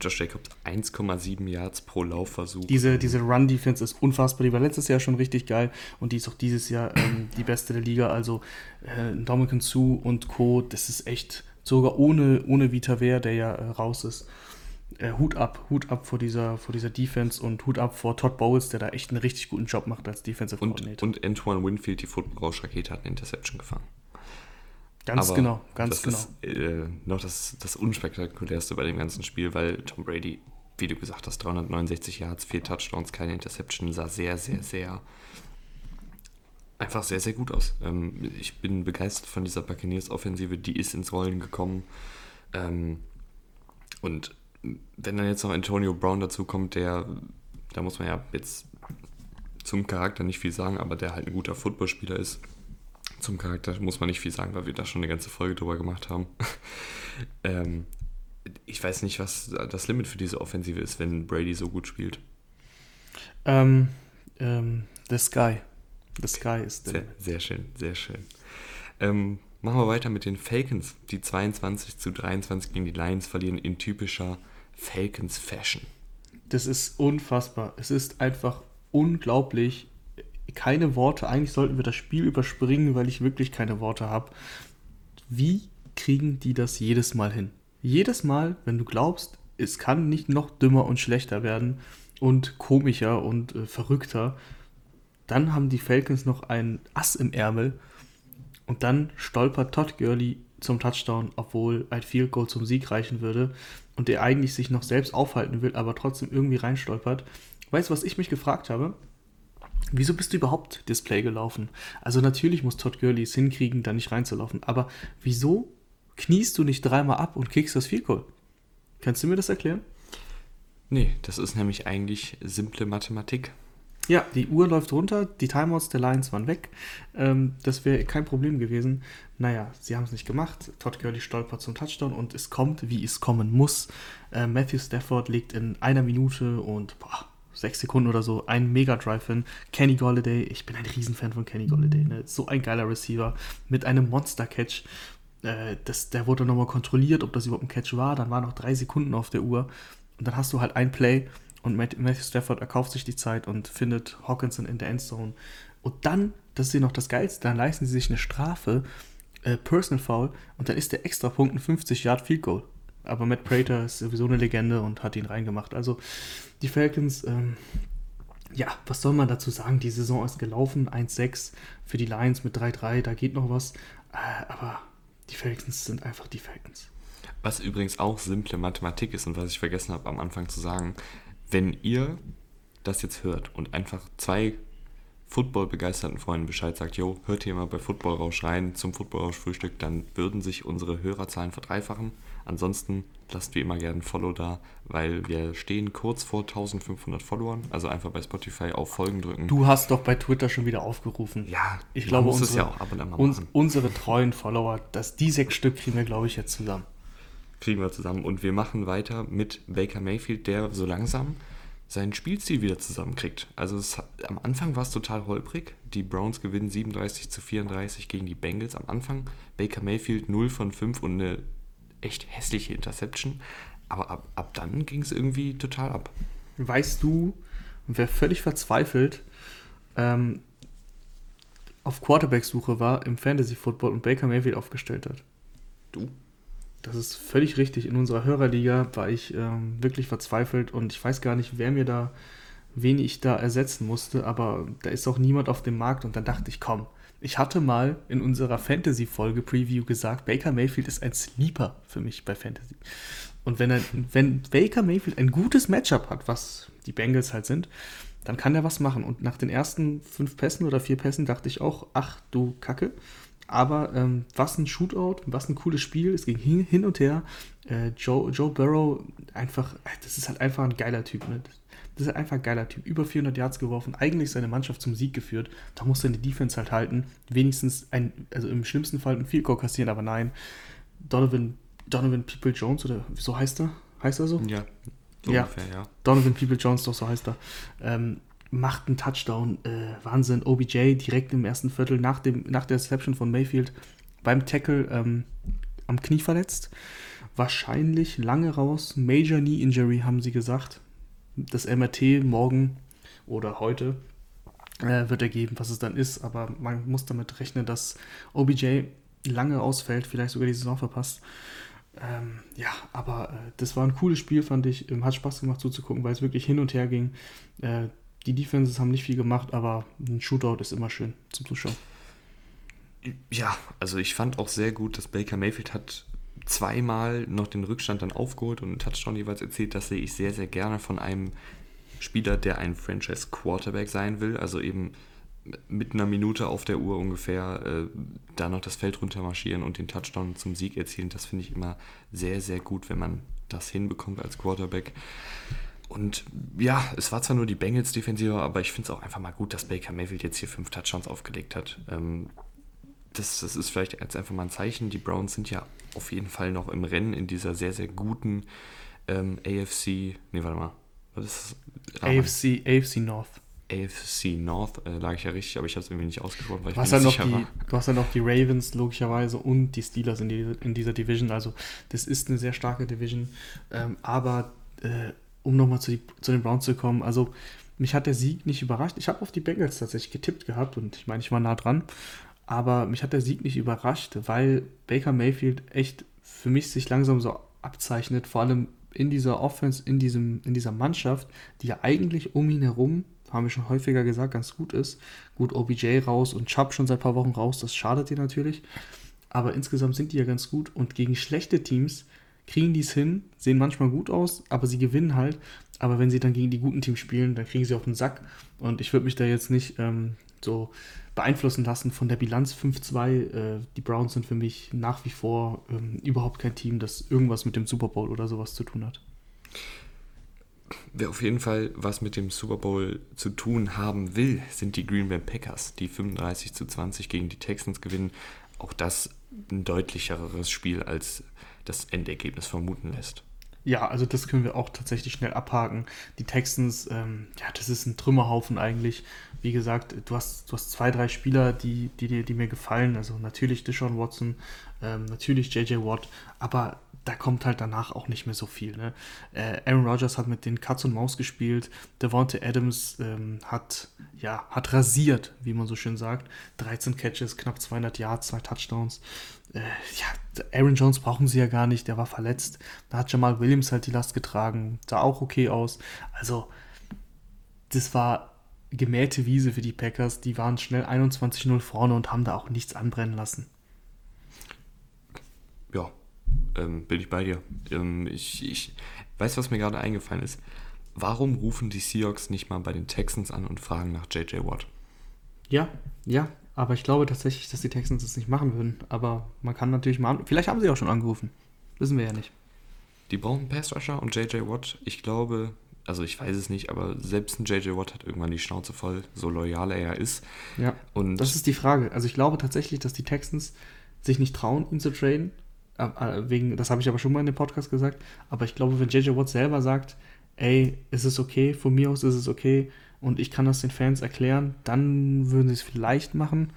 Josh Jacobs 1,7 Yards pro Laufversuch. Diese, diese Run-Defense ist unfassbar. Die war letztes Jahr schon richtig geil und die ist auch dieses Jahr ähm, die beste der Liga. Also äh, Dominican Sue und Co., das ist echt sogar ohne, ohne Vita Wehr, der ja äh, raus ist. Äh, Hut ab, Hut ab vor dieser, vor dieser Defense und Hut ab vor Todd Bowles, der da echt einen richtig guten Job macht als Defensive Coordinator. Und, und Antoine Winfield, die Football-Rausch-Rakete, hat eine Interception gefangen. Ganz Aber genau, ganz das genau. Ist, äh, noch das, das Unspektakulärste bei dem ganzen Spiel, weil Tom Brady, wie du gesagt hast, 369 Yards, vier Touchdowns, keine Interception, sah sehr, sehr, sehr einfach sehr, sehr gut aus. Ähm, ich bin begeistert von dieser Buccaneers-Offensive, die ist ins Rollen gekommen. Ähm, und wenn dann jetzt noch Antonio Brown dazu kommt, der, da muss man ja jetzt zum Charakter nicht viel sagen, aber der halt ein guter Footballspieler ist, zum Charakter muss man nicht viel sagen, weil wir da schon eine ganze Folge drüber gemacht haben. ähm, ich weiß nicht, was das Limit für diese Offensive ist, wenn Brady so gut spielt. Ähm, ähm, the Sky. The Sky ist sehr, sehr schön, sehr schön. Ähm, machen wir weiter mit den Falcons, die 22 zu 23 gegen die Lions verlieren in typischer Falcons-Fashion. Das ist unfassbar. Es ist einfach unglaublich, keine Worte. Eigentlich sollten wir das Spiel überspringen, weil ich wirklich keine Worte habe. Wie kriegen die das jedes Mal hin? Jedes Mal, wenn du glaubst, es kann nicht noch dümmer und schlechter werden und komischer und äh, verrückter, dann haben die Falcons noch einen Ass im Ärmel und dann stolpert Todd Gurley zum Touchdown, obwohl ein Field Goal zum Sieg reichen würde und der eigentlich sich noch selbst aufhalten will, aber trotzdem irgendwie reinstolpert. Weißt du, was ich mich gefragt habe? Wieso bist du überhaupt Display gelaufen? Also natürlich muss Todd Gurley es hinkriegen, da nicht reinzulaufen. Aber wieso kniest du nicht dreimal ab und kickst das Field Goal? Kannst du mir das erklären? Nee, das ist nämlich eigentlich simple Mathematik. Ja, die Uhr läuft runter, die Timeouts der Lions waren weg. Ähm, das wäre kein Problem gewesen. Naja, sie haben es nicht gemacht. Todd Gurley stolpert zum Touchdown und es kommt, wie es kommen muss. Äh, Matthew Stafford legt in einer Minute und boah, sechs Sekunden oder so, einen Mega-Drive hin. Kenny Golladay, ich bin ein Riesenfan von Kenny Golladay, ne? so ein geiler Receiver mit einem Monster-Catch. Äh, der wurde nochmal kontrolliert, ob das überhaupt ein Catch war. Dann waren noch drei Sekunden auf der Uhr. Und dann hast du halt ein Play und Matthew Stafford erkauft sich die Zeit und findet Hawkinson in der Endzone. Und dann, das ist ja noch das Geilste, dann leisten sie sich eine Strafe äh, Personal Foul und dann ist der extra Punkt ein 50 Yard Field Goal. Aber Matt Prater ist sowieso eine Legende und hat ihn reingemacht. Also die Falcons, ähm, ja, was soll man dazu sagen? Die Saison ist gelaufen, 1-6 für die Lions mit 3-3, da geht noch was. Äh, aber die Falcons sind einfach die Falcons. Was übrigens auch simple Mathematik ist und was ich vergessen habe am Anfang zu sagen, wenn ihr das jetzt hört und einfach zwei Football-begeisterten Freunden Bescheid sagt, jo, hört hier mal bei Football Rausch rein zum Football Rausch Frühstück, dann würden sich unsere Hörerzahlen verdreifachen. Ansonsten lasst wie immer gerne ein Follow da, weil wir stehen kurz vor 1500 Followern. Also einfach bei Spotify auf Folgen drücken. Du hast doch bei Twitter schon wieder aufgerufen. Ja, ich glaube, muss unsere, es ja auch ab und an mal uns, unsere treuen Follower, dass die sechs Stück kriegen wir, glaube ich, jetzt zusammen. Kriegen wir zusammen. Und wir machen weiter mit Baker Mayfield, der so langsam seinen Spielstil wieder zusammenkriegt. Also es, am Anfang war es total holprig. Die Browns gewinnen 37 zu 34 gegen die Bengals. Am Anfang Baker Mayfield 0 von 5 und eine echt hässliche Interception. Aber ab, ab dann ging es irgendwie total ab. Weißt du, wer völlig verzweifelt ähm, auf Quarterback-Suche war im Fantasy-Football und Baker Mayfield aufgestellt hat? Du? Das ist völlig richtig. In unserer Hörerliga war ich ähm, wirklich verzweifelt und ich weiß gar nicht, wer mir da, wen ich da ersetzen musste, aber da ist auch niemand auf dem Markt und dann dachte ich, komm, ich hatte mal in unserer Fantasy-Folge Preview gesagt, Baker Mayfield ist ein Sleeper für mich bei Fantasy. Und wenn, er, wenn Baker Mayfield ein gutes Matchup hat, was die Bengals halt sind, dann kann er was machen. Und nach den ersten fünf Pässen oder vier Pässen dachte ich auch, ach du Kacke. Aber ähm, was ein Shootout, was ein cooles Spiel. Es ging hin, hin und her. Äh, Joe, Joe Burrow, einfach, das ist halt einfach ein geiler Typ. Ne? Das ist halt einfach ein geiler Typ. Über 400 Yards geworfen, eigentlich seine Mannschaft zum Sieg geführt. Da muss seine Defense halt halten. Wenigstens ein, also im schlimmsten Fall ein Field Goal kassieren, aber nein. Donovan, Donovan People Jones, oder so heißt er? Heißt er so? Ja, so Ja. ungefähr, ja. Donovan People Jones, doch so heißt er, ähm, macht einen Touchdown. Äh, Wahnsinn. OBJ direkt im ersten Viertel nach, dem, nach der Reception von Mayfield beim Tackle ähm, am Knie verletzt. Wahrscheinlich lange raus. Major Knee Injury haben sie gesagt. Das MRT morgen oder heute äh, wird ergeben, was es dann ist. Aber man muss damit rechnen, dass OBJ lange ausfällt, vielleicht sogar die Saison verpasst. Ähm, ja, aber äh, das war ein cooles Spiel, fand ich. Ähm, hat Spaß gemacht zuzugucken, weil es wirklich hin und her ging. Äh, die Defenses haben nicht viel gemacht, aber ein Shootout ist immer schön zum Zuschauen. Ja, also ich fand auch sehr gut, dass Baker Mayfield hat zweimal noch den Rückstand dann aufgeholt und einen Touchdown jeweils erzählt. Das sehe ich sehr, sehr gerne von einem Spieler, der ein Franchise Quarterback sein will. Also eben mit einer Minute auf der Uhr ungefähr äh, da noch das Feld runter marschieren und den Touchdown zum Sieg erzielen. Das finde ich immer sehr, sehr gut, wenn man das hinbekommt als Quarterback. Und ja, es war zwar nur die Bengals-Defensive, aber ich finde es auch einfach mal gut, dass Baker Mayfield jetzt hier fünf Touchdowns aufgelegt hat. Ähm, das, das ist vielleicht jetzt einfach mal ein Zeichen. Die Browns sind ja auf jeden Fall noch im Rennen in dieser sehr, sehr guten ähm, AFC. Nee, warte mal. Was ist? AFC, AFC North. AFC North, äh, lag ich ja richtig, aber ich habe es irgendwie nicht ausgesprochen, weil ich Du hast, mir ja nicht noch sicher die, war. du hast ja noch die Ravens logischerweise und die Steelers in, die, in dieser Division. Also das ist eine sehr starke Division. Ähm, aber äh, um nochmal zu, zu den Browns zu kommen, also mich hat der Sieg nicht überrascht. Ich habe auf die Bengals tatsächlich getippt gehabt und ich meine, ich war nah dran. Aber mich hat der Sieg nicht überrascht, weil Baker Mayfield echt für mich sich langsam so abzeichnet, vor allem in dieser Offense, in, diesem, in dieser Mannschaft, die ja eigentlich um ihn herum, haben wir schon häufiger gesagt, ganz gut ist. Gut, OBJ raus und Chubb schon seit ein paar Wochen raus, das schadet dir natürlich. Aber insgesamt sind die ja ganz gut und gegen schlechte Teams kriegen die es hin, sehen manchmal gut aus, aber sie gewinnen halt. Aber wenn sie dann gegen die guten Teams spielen, dann kriegen sie auf den Sack. Und ich würde mich da jetzt nicht ähm, so beeinflussen lassen von der Bilanz 5-2. Äh, die Browns sind für mich nach wie vor ähm, überhaupt kein Team, das irgendwas mit dem Super Bowl oder sowas zu tun hat. Wer auf jeden Fall was mit dem Super Bowl zu tun haben will, sind die Green Bay Packers, die 35 zu 20 gegen die Texans gewinnen. Auch das ein deutlicheres Spiel, als das Endergebnis vermuten lässt. Ja, also das können wir auch tatsächlich schnell abhaken. Die Texans, ähm, ja, das ist ein Trümmerhaufen eigentlich. Wie gesagt, du hast, du hast zwei, drei Spieler, die, die, die mir gefallen. Also natürlich Deshaun Watson, ähm, natürlich JJ Watt, aber da kommt halt danach auch nicht mehr so viel. Ne? Äh, Aaron Rodgers hat mit den Katz und Maus gespielt. Devontae Adams ähm, hat, ja, hat rasiert, wie man so schön sagt. 13 Catches, knapp 200 Yards, zwei Touchdowns äh, ja, Aaron Jones brauchen sie ja gar nicht, der war verletzt. Da hat Jamal Williams halt die Last getragen, sah auch okay aus. Also, das war gemähte Wiese für die Packers. Die waren schnell 21-0 vorne und haben da auch nichts anbrennen lassen. Ja, ähm, bin ich bei dir. Ähm, ich, ich weiß, was mir gerade eingefallen ist. Warum rufen die Seahawks nicht mal bei den Texans an und fragen nach JJ Watt? Ja, ja, aber ich glaube tatsächlich, dass die Texans das nicht machen würden. Aber man kann natürlich mal. Vielleicht haben sie auch schon angerufen. Wissen wir ja nicht. Die brauchen Pass Rusher und JJ Watt. Ich glaube, also ich weiß es nicht, aber selbst ein JJ Watt hat irgendwann die Schnauze voll, so loyal er ja ist. Ja. Und das ist die Frage. Also ich glaube tatsächlich, dass die Texans sich nicht trauen, ihn zu traden. Äh, äh, wegen, das habe ich aber schon mal in dem Podcast gesagt. Aber ich glaube, wenn JJ Watt selber sagt, ey, ist es okay, von mir aus ist es okay, und ich kann das den Fans erklären, dann würden sie es vielleicht machen.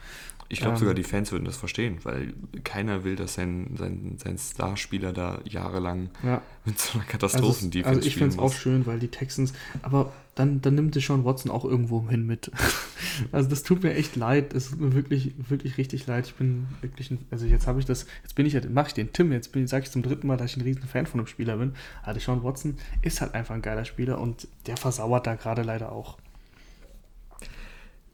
Ich glaube ähm, sogar, die Fans würden das verstehen, weil keiner will, dass sein, sein, sein Starspieler da jahrelang ja. mit so einer Katastrophen-Defense Also, also ich finde es auch schön, weil die Texans, aber dann, dann nimmt Sean Watson auch irgendwo hin mit. also das tut mir echt leid, es tut mir wirklich, wirklich richtig leid. Ich bin wirklich, ein, also jetzt habe ich das, jetzt bin ich ja, mache ich den Tim, jetzt sage ich zum dritten Mal, dass ich ein riesen Fan von dem Spieler bin. Aber Sean Watson ist halt einfach ein geiler Spieler und der versauert da gerade leider auch.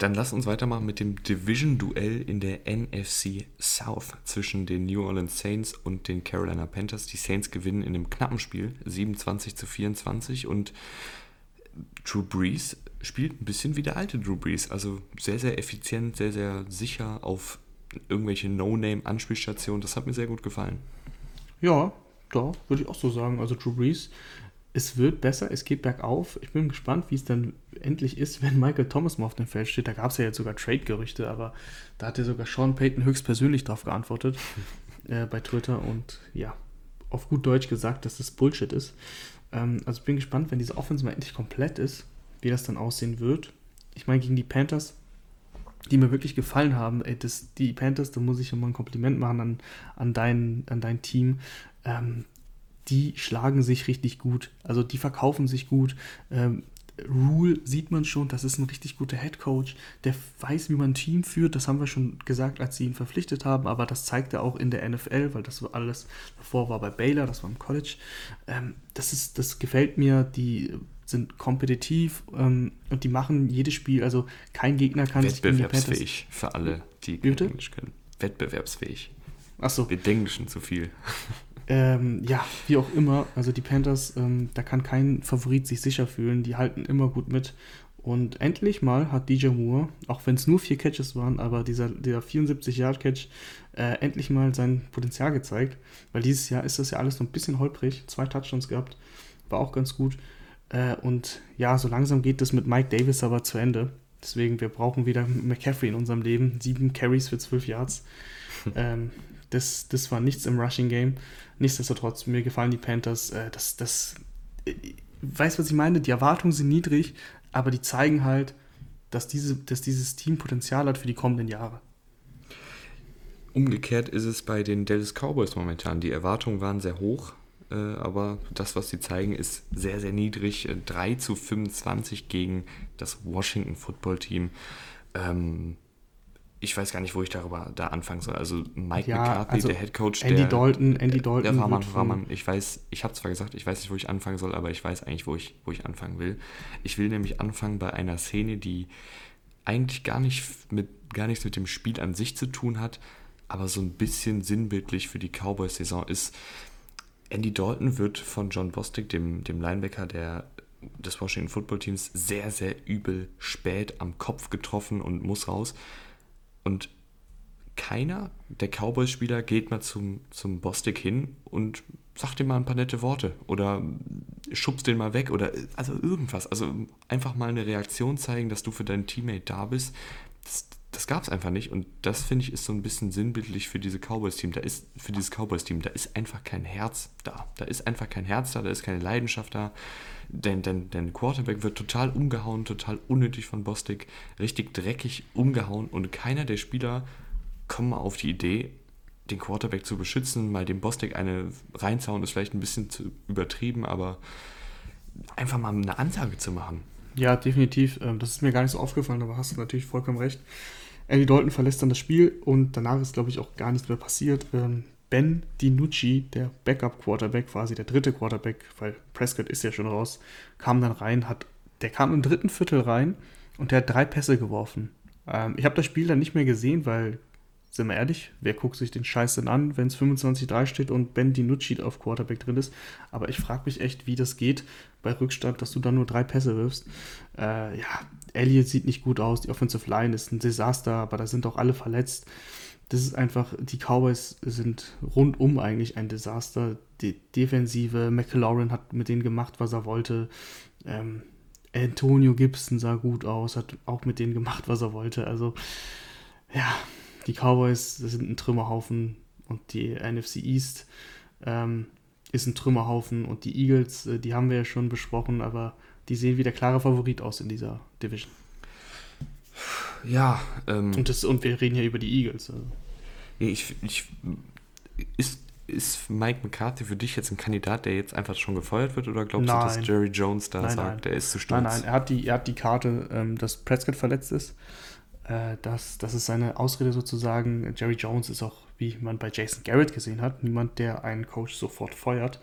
Dann lass uns weitermachen mit dem Division-Duell in der NFC South zwischen den New Orleans Saints und den Carolina Panthers. Die Saints gewinnen in einem knappen Spiel, 27 zu 24 und Drew Brees spielt ein bisschen wie der alte Drew Brees, also sehr, sehr effizient, sehr, sehr sicher auf irgendwelche No-Name-Anspielstationen. Das hat mir sehr gut gefallen. Ja, da würde ich auch so sagen. Also Drew Brees es wird besser, es geht bergauf. Ich bin gespannt, wie es dann endlich ist, wenn Michael Thomas mal auf dem Feld steht. Da gab es ja jetzt sogar Trade-Gerüchte, aber da hat ja sogar Sean Payton höchstpersönlich darauf geantwortet äh, bei Twitter und ja, auf gut Deutsch gesagt, dass das Bullshit ist. Ähm, also ich bin gespannt, wenn diese Offense mal endlich komplett ist, wie das dann aussehen wird. Ich meine, gegen die Panthers, die mir wirklich gefallen haben, ey, das, die Panthers, da muss ich ja mal ein Kompliment machen an, an, dein, an dein Team. Ähm, die schlagen sich richtig gut. Also die verkaufen sich gut. Ähm, Rule sieht man schon, das ist ein richtig guter Head Coach, der weiß, wie man ein Team führt. Das haben wir schon gesagt, als sie ihn verpflichtet haben, aber das zeigt er auch in der NFL, weil das alles davor war bei Baylor, das war im College. Ähm, das, ist, das gefällt mir, die sind kompetitiv ähm, und die machen jedes Spiel, also kein Gegner kann sich Wettbewerbsfähig für alle, die Englisch können. Wettbewerbsfähig. Achso. Wir denken schon zu viel. Ähm, ja, wie auch immer, also die Panthers, ähm, da kann kein Favorit sich sicher fühlen, die halten immer gut mit. Und endlich mal hat DJ Moore, auch wenn es nur vier Catches waren, aber dieser, dieser 74-Yard-Catch, äh, endlich mal sein Potenzial gezeigt. Weil dieses Jahr ist das ja alles noch ein bisschen holprig. Zwei Touchdowns gehabt, war auch ganz gut. Äh, und ja, so langsam geht das mit Mike Davis aber zu Ende. Deswegen, wir brauchen wieder McCaffrey in unserem Leben. Sieben Carries für zwölf Yards. ähm, das, das war nichts im Rushing Game. Nichtsdestotrotz, mir gefallen die Panthers. Äh, das, das, äh, weißt was ich meine? Die Erwartungen sind niedrig, aber die zeigen halt, dass, diese, dass dieses Team Potenzial hat für die kommenden Jahre. Umgekehrt ist es bei den Dallas Cowboys momentan. Die Erwartungen waren sehr hoch, äh, aber das, was sie zeigen, ist sehr, sehr niedrig. 3 äh, zu 25 gegen das Washington Football Team. Ähm, ich weiß gar nicht, wo ich darüber da anfangen soll. Also Mike ja, McCarthy, also der Head Coach, Andy der, Dalton, Andy Dalton, der Rahman, Rahman, ich weiß, ich habe zwar gesagt, ich weiß nicht, wo ich anfangen soll, aber ich weiß eigentlich, wo ich, wo ich anfangen will. Ich will nämlich anfangen bei einer Szene, die eigentlich gar nicht mit gar nichts mit dem Spiel an sich zu tun hat, aber so ein bisschen sinnbildlich für die Cowboys-Saison ist. Andy Dalton wird von John Bostic, dem, dem Linebacker der, des Washington Football Teams, sehr, sehr übel spät am Kopf getroffen und muss raus. Und keiner der Cowboys-Spieler geht mal zum, zum Bostic hin und sagt ihm mal ein paar nette Worte oder schubst den mal weg oder also irgendwas. Also einfach mal eine Reaktion zeigen, dass du für deinen Teammate da bist. Das, das gab es einfach nicht. Und das, finde ich, ist so ein bisschen sinnbildlich für diese Cowboys-Team. Da ist, für dieses Cowboys-Team, da ist einfach kein Herz da. Da ist einfach kein Herz da, da ist keine Leidenschaft da. Denn, denn, denn Quarterback wird total umgehauen, total unnötig von Bostic, richtig dreckig umgehauen und keiner der Spieler kommt mal auf die Idee, den Quarterback zu beschützen, mal dem Bostic eine reinzauen, ist vielleicht ein bisschen zu übertrieben, aber einfach mal eine Ansage zu machen. Ja, definitiv. Ähm, das ist mir gar nicht so aufgefallen, aber hast du natürlich vollkommen recht. Andy Dalton verlässt dann das Spiel und danach ist, glaube ich, auch gar nichts mehr passiert. Ähm, ben DiNucci, der Backup-Quarterback, quasi der dritte Quarterback, weil Prescott ist ja schon raus, kam dann rein, hat, der kam im dritten Viertel rein und der hat drei Pässe geworfen. Ähm, ich habe das Spiel dann nicht mehr gesehen, weil, sind wir ehrlich, wer guckt sich den Scheiß denn an, wenn es 25-3 steht und Ben DiNucci auf Quarterback drin ist? Aber ich frage mich echt, wie das geht bei Rückstand, dass du dann nur drei Pässe wirfst. Äh, ja, Elliott sieht nicht gut aus, die Offensive Line ist ein Desaster, aber da sind auch alle verletzt. Das ist einfach, die Cowboys sind rundum eigentlich ein Desaster. Die Defensive, McLaurin hat mit denen gemacht, was er wollte. Ähm, Antonio Gibson sah gut aus, hat auch mit denen gemacht, was er wollte. Also, ja, die Cowboys sind ein Trümmerhaufen und die NFC East ähm, ist ein Trümmerhaufen und die Eagles, äh, die haben wir ja schon besprochen, aber die sehen wie der klare Favorit aus in dieser Division. Ja, ähm, und, das, und wir reden ja über die Eagles. Also. Ich, ich, ist, ist Mike McCarthy für dich jetzt ein Kandidat, der jetzt einfach schon gefeuert wird, oder glaubst nein. du, dass Jerry Jones da nein, sagt, nein. der ist zu stolz? Nein, nein, er hat die, er hat die Karte, ähm, dass Prescott verletzt ist. Äh, das, das ist seine Ausrede sozusagen. Jerry Jones ist auch, wie man bei Jason Garrett gesehen hat, niemand, der einen Coach sofort feuert.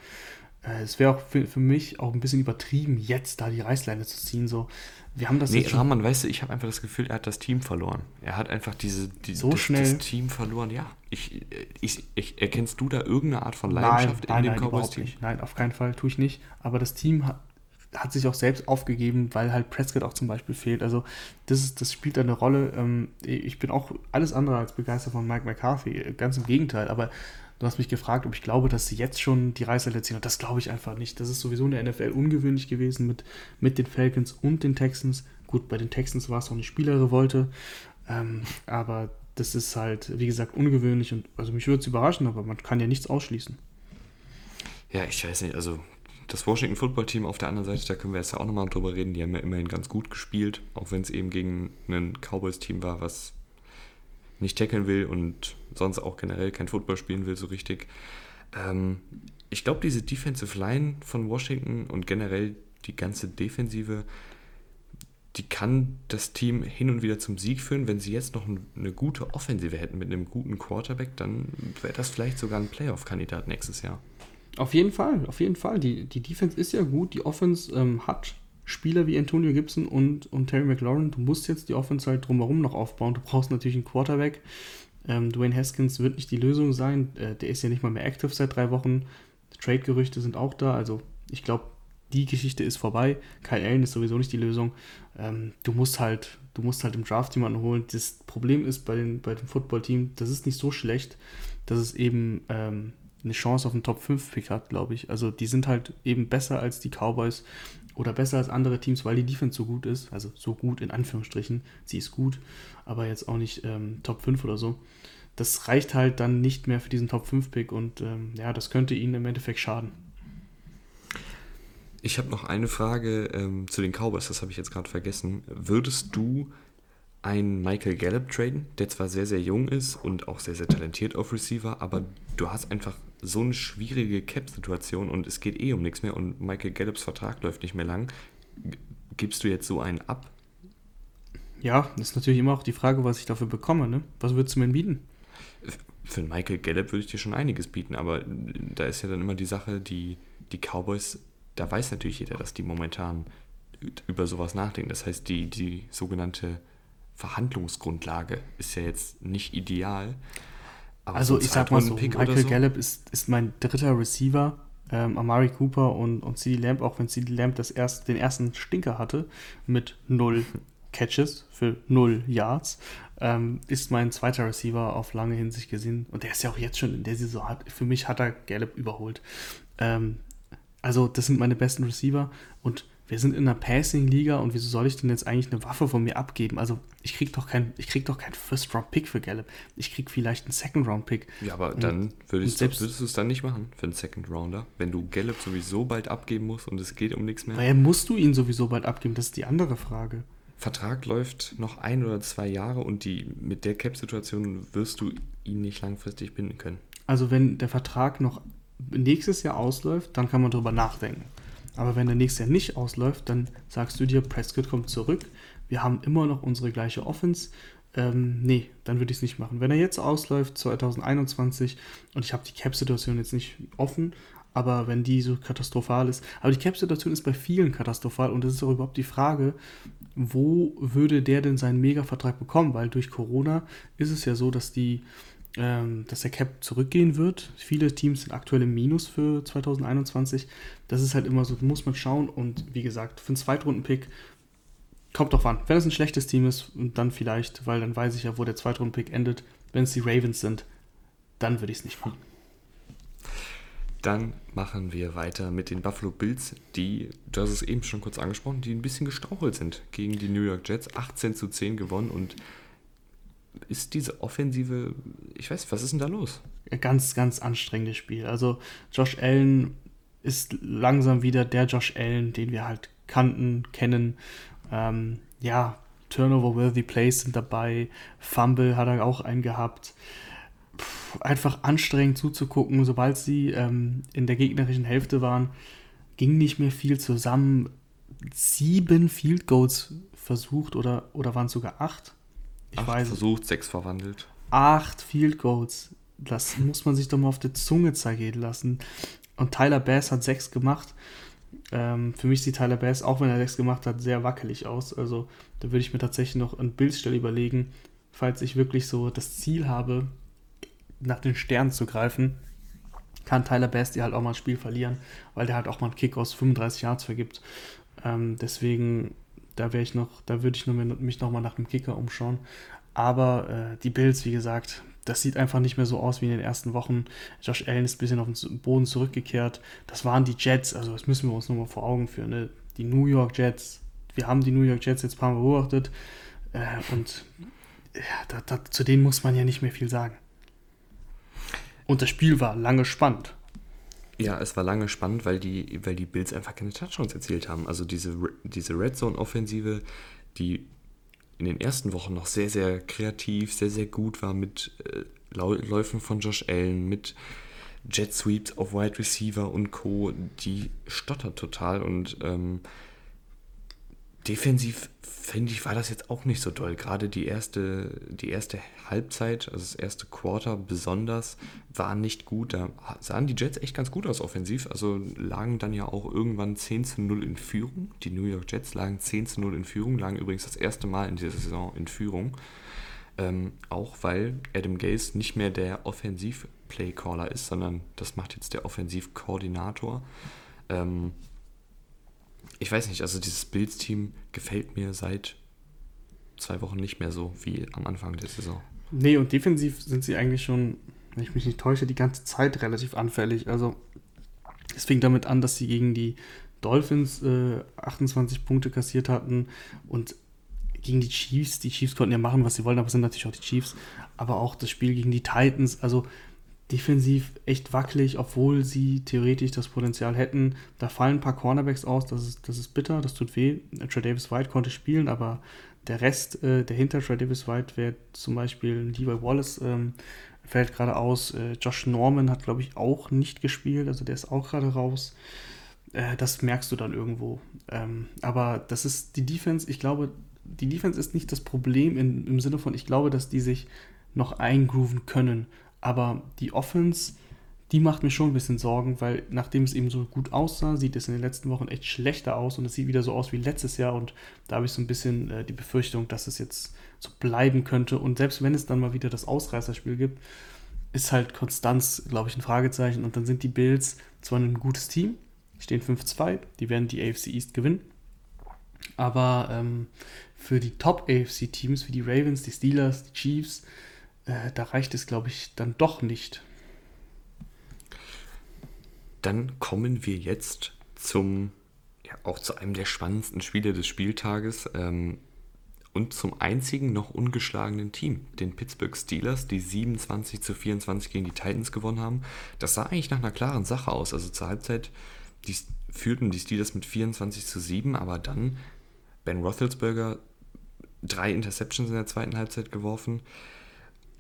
Äh, es wäre auch für, für mich auch ein bisschen übertrieben, jetzt da die Reißleine zu ziehen. So, wir haben das nee, Rahman, weißt du, ich habe einfach das Gefühl, er hat das Team verloren. Er hat einfach diese, die, so das, schnell. das Team verloren. Ja, ich, ich, ich, erkennst du da irgendeine Art von Leidenschaft nein, in nein, dem Cowboys-Team? Nein, auf keinen Fall, tue ich nicht. Aber das Team hat, hat sich auch selbst aufgegeben, weil halt Prescott auch zum Beispiel fehlt. Also das, ist, das spielt eine Rolle. Ähm, ich bin auch alles andere als begeistert von Mike McCarthy, ganz im Gegenteil. Aber Du hast mich gefragt, ob ich glaube, dass sie jetzt schon die Reißleine ziehen. Und das glaube ich einfach nicht. Das ist sowieso in der NFL ungewöhnlich gewesen mit, mit den Falcons und den Texans. Gut, bei den Texans war es auch eine Spielerrevolte. Ähm, aber das ist halt, wie gesagt, ungewöhnlich. Und also mich würde es überraschen, aber man kann ja nichts ausschließen. Ja, ich weiß nicht. Also das Washington Football Team auf der anderen Seite, da können wir jetzt ja auch nochmal drüber reden. Die haben ja immerhin ganz gut gespielt, auch wenn es eben gegen ein Cowboys-Team war, was nicht tackeln will und sonst auch generell kein Football spielen will so richtig. Ähm, ich glaube, diese Defensive Line von Washington und generell die ganze Defensive, die kann das Team hin und wieder zum Sieg führen. Wenn sie jetzt noch eine gute Offensive hätten mit einem guten Quarterback, dann wäre das vielleicht sogar ein Playoff-Kandidat nächstes Jahr. Auf jeden Fall, auf jeden Fall. Die, die Defense ist ja gut. Die Offense ähm, hat Spieler wie Antonio Gibson und, und Terry McLaurin. Du musst jetzt die Offense halt drumherum noch aufbauen. Du brauchst natürlich einen Quarterback. Ähm, Dwayne Haskins wird nicht die Lösung sein. Äh, der ist ja nicht mal mehr active seit drei Wochen. Trade-Gerüchte sind auch da. Also ich glaube, die Geschichte ist vorbei. Kyle Allen ist sowieso nicht die Lösung. Ähm, du musst halt, du musst halt im Draft jemanden holen. Das Problem ist bei, den, bei dem Football-Team, das ist nicht so schlecht, dass es eben ähm, eine Chance auf einen Top 5 Pick hat, glaube ich. Also die sind halt eben besser als die Cowboys oder besser als andere Teams, weil die Defense so gut ist. Also so gut in Anführungsstrichen. Sie ist gut, aber jetzt auch nicht ähm, Top 5 oder so. Das reicht halt dann nicht mehr für diesen Top 5 Pick und ähm, ja, das könnte ihnen im Endeffekt schaden. Ich habe noch eine Frage ähm, zu den Cowboys, das habe ich jetzt gerade vergessen. Würdest du einen Michael Gallup traden, der zwar sehr, sehr jung ist und auch sehr, sehr talentiert auf Receiver, aber du hast einfach so eine schwierige Cap-Situation und es geht eh um nichts mehr und Michael Gallups Vertrag läuft nicht mehr lang. Gibst du jetzt so einen ab? Ja, das ist natürlich immer auch die Frage, was ich dafür bekomme. Ne? Was würdest du mir bieten? Für Michael Gallup würde ich dir schon einiges bieten, aber da ist ja dann immer die Sache, die, die Cowboys, da weiß natürlich jeder, dass die momentan über sowas nachdenken. Das heißt, die, die sogenannte Verhandlungsgrundlage ist ja jetzt nicht ideal. Aber also so ich sag mal so, Michael so? Gallup ist, ist mein dritter Receiver. Ähm, Amari Cooper und, und CD Lamb, auch wenn CD Lamb das erst, den ersten Stinker hatte, mit null Catches für null Yards, ähm, ist mein zweiter Receiver auf lange Hinsicht gesehen. Und der ist ja auch jetzt schon in der Saison, hat, für mich hat er Gallup überholt. Ähm, also das sind meine besten Receiver und wir sind in einer Passing-Liga und wieso soll ich denn jetzt eigentlich eine Waffe von mir abgeben? Also ich krieg doch kein, ich krieg doch keinen First-Round-Pick für Gallup. Ich krieg vielleicht einen Second-Round-Pick. Ja, aber und, dann würdest, selbst, würdest du es dann nicht machen für einen Second-Rounder, wenn du Gallup sowieso bald abgeben musst und es geht um nichts mehr. Weil musst du ihn sowieso bald abgeben, das ist die andere Frage. Vertrag läuft noch ein oder zwei Jahre und die, mit der Cap-Situation wirst du ihn nicht langfristig binden können. Also wenn der Vertrag noch nächstes Jahr ausläuft, dann kann man darüber nachdenken. Aber wenn der nächste Jahr nicht ausläuft, dann sagst du dir, Prescott kommt zurück, wir haben immer noch unsere gleiche Offense. Ähm, nee, dann würde ich es nicht machen. Wenn er jetzt ausläuft, 2021, und ich habe die Cap-Situation jetzt nicht offen, aber wenn die so katastrophal ist, aber die Cap-Situation ist bei vielen katastrophal und es ist auch überhaupt die Frage, wo würde der denn seinen Mega-Vertrag bekommen? Weil durch Corona ist es ja so, dass die dass der Cap zurückgehen wird. Viele Teams sind aktuell im Minus für 2021. Das ist halt immer so, muss man schauen. Und wie gesagt, für einen Zweitrunden-Pick kommt doch wann. Wenn es ein schlechtes Team ist, dann vielleicht, weil dann weiß ich ja, wo der Zweitrunden-Pick endet. Wenn es die Ravens sind, dann würde ich es nicht machen. Dann machen wir weiter mit den Buffalo Bills, die, du hast es eben schon kurz angesprochen, die ein bisschen gestrauchelt sind gegen die New York Jets. 18 zu 10 gewonnen und ist diese Offensive, ich weiß, was ist denn da los? Ganz, ganz anstrengendes Spiel. Also Josh Allen ist langsam wieder der Josh Allen, den wir halt kannten, kennen. Ähm, ja, Turnover-worthy Plays sind dabei. Fumble hat er auch einen gehabt. Puh, einfach anstrengend zuzugucken. Sobald sie ähm, in der gegnerischen Hälfte waren, ging nicht mehr viel zusammen. Sieben Field Goals versucht oder, oder waren es sogar acht? Ich acht weiß. versucht, sechs verwandelt. Acht Field Goals. Das muss man sich doch mal auf der Zunge zergehen lassen. Und Tyler Bass hat sechs gemacht. Ähm, für mich sieht Tyler Bass, auch wenn er sechs gemacht hat, sehr wackelig aus. Also da würde ich mir tatsächlich noch an Bildstelle überlegen, falls ich wirklich so das Ziel habe, nach den Sternen zu greifen, kann Tyler Bass dir halt auch mal ein Spiel verlieren, weil der halt auch mal einen Kick aus 35 Yards vergibt. Ähm, deswegen da wäre ich noch, da würde ich nur, mich nochmal nach dem Kicker umschauen. Aber äh, die Bills, wie gesagt, das sieht einfach nicht mehr so aus wie in den ersten Wochen. Josh Allen ist ein bisschen auf den Boden zurückgekehrt. Das waren die Jets, also das müssen wir uns nochmal vor Augen führen. Ne? Die New York Jets. Wir haben die New York Jets jetzt ein paar Mal beobachtet. Äh, und ja, da, da, zu denen muss man ja nicht mehr viel sagen. Und das Spiel war lange spannend. Ja, es war lange spannend, weil die, weil die Bills einfach keine Touchdowns erzielt haben. Also diese, diese Red Zone-Offensive, die in den ersten Wochen noch sehr, sehr kreativ, sehr, sehr gut war mit äh, Läufen von Josh Allen, mit Jet Sweeps auf Wide Receiver und Co., die stottert total und ähm, defensiv finde ich, war das jetzt auch nicht so doll. Gerade die erste, die erste Halbzeit, also das erste Quarter besonders, war nicht gut. Da sahen die Jets echt ganz gut aus offensiv. Also lagen dann ja auch irgendwann 10 zu 0 in Führung. Die New York Jets lagen 10 zu 0 in Führung, lagen übrigens das erste Mal in dieser Saison in Führung. Ähm, auch weil Adam Gase nicht mehr der Offensiv-Play-Caller ist, sondern das macht jetzt der Offensivkoordinator. Ähm, ich weiß nicht, also dieses Bills-Team gefällt mir seit zwei Wochen nicht mehr so wie am Anfang der Saison. Nee, und defensiv sind sie eigentlich schon, wenn ich mich nicht täusche, die ganze Zeit relativ anfällig. Also es fing damit an, dass sie gegen die Dolphins äh, 28 Punkte kassiert hatten und gegen die Chiefs. Die Chiefs konnten ja machen, was sie wollen, aber sind natürlich auch die Chiefs. Aber auch das Spiel gegen die Titans. Also defensiv echt wackelig, obwohl sie theoretisch das Potenzial hätten. Da fallen ein paar Cornerbacks aus, das ist, das ist bitter, das tut weh. Trey Davis White konnte spielen, aber der Rest, äh, der hinter Trey Davis White, wäre zum Beispiel Levi Wallace, ähm, fällt gerade aus. Äh, Josh Norman hat, glaube ich, auch nicht gespielt, also der ist auch gerade raus. Äh, das merkst du dann irgendwo. Ähm, aber das ist die Defense, ich glaube, die Defense ist nicht das Problem im Sinne von, ich glaube, dass die sich noch eingrooven können. Aber die Offense, die macht mir schon ein bisschen Sorgen, weil nachdem es eben so gut aussah, sieht es in den letzten Wochen echt schlechter aus und es sieht wieder so aus wie letztes Jahr und da habe ich so ein bisschen äh, die Befürchtung, dass es jetzt so bleiben könnte. Und selbst wenn es dann mal wieder das Ausreißerspiel gibt, ist halt Konstanz, glaube ich, ein Fragezeichen. Und dann sind die Bills zwar ein gutes Team, stehen 5-2, die werden die AFC East gewinnen, aber ähm, für die Top AFC Teams, wie die Ravens, die Steelers, die Chiefs, äh, da reicht es, glaube ich, dann doch nicht. Dann kommen wir jetzt zum ja, auch zu einem der spannendsten Spiele des Spieltages ähm, und zum einzigen noch ungeschlagenen Team, den Pittsburgh Steelers, die 27 zu 24 gegen die Titans gewonnen haben. Das sah eigentlich nach einer klaren Sache aus. Also zur Halbzeit die, führten die Steelers mit 24 zu 7, aber dann Ben Roethlisberger drei Interceptions in der zweiten Halbzeit geworfen.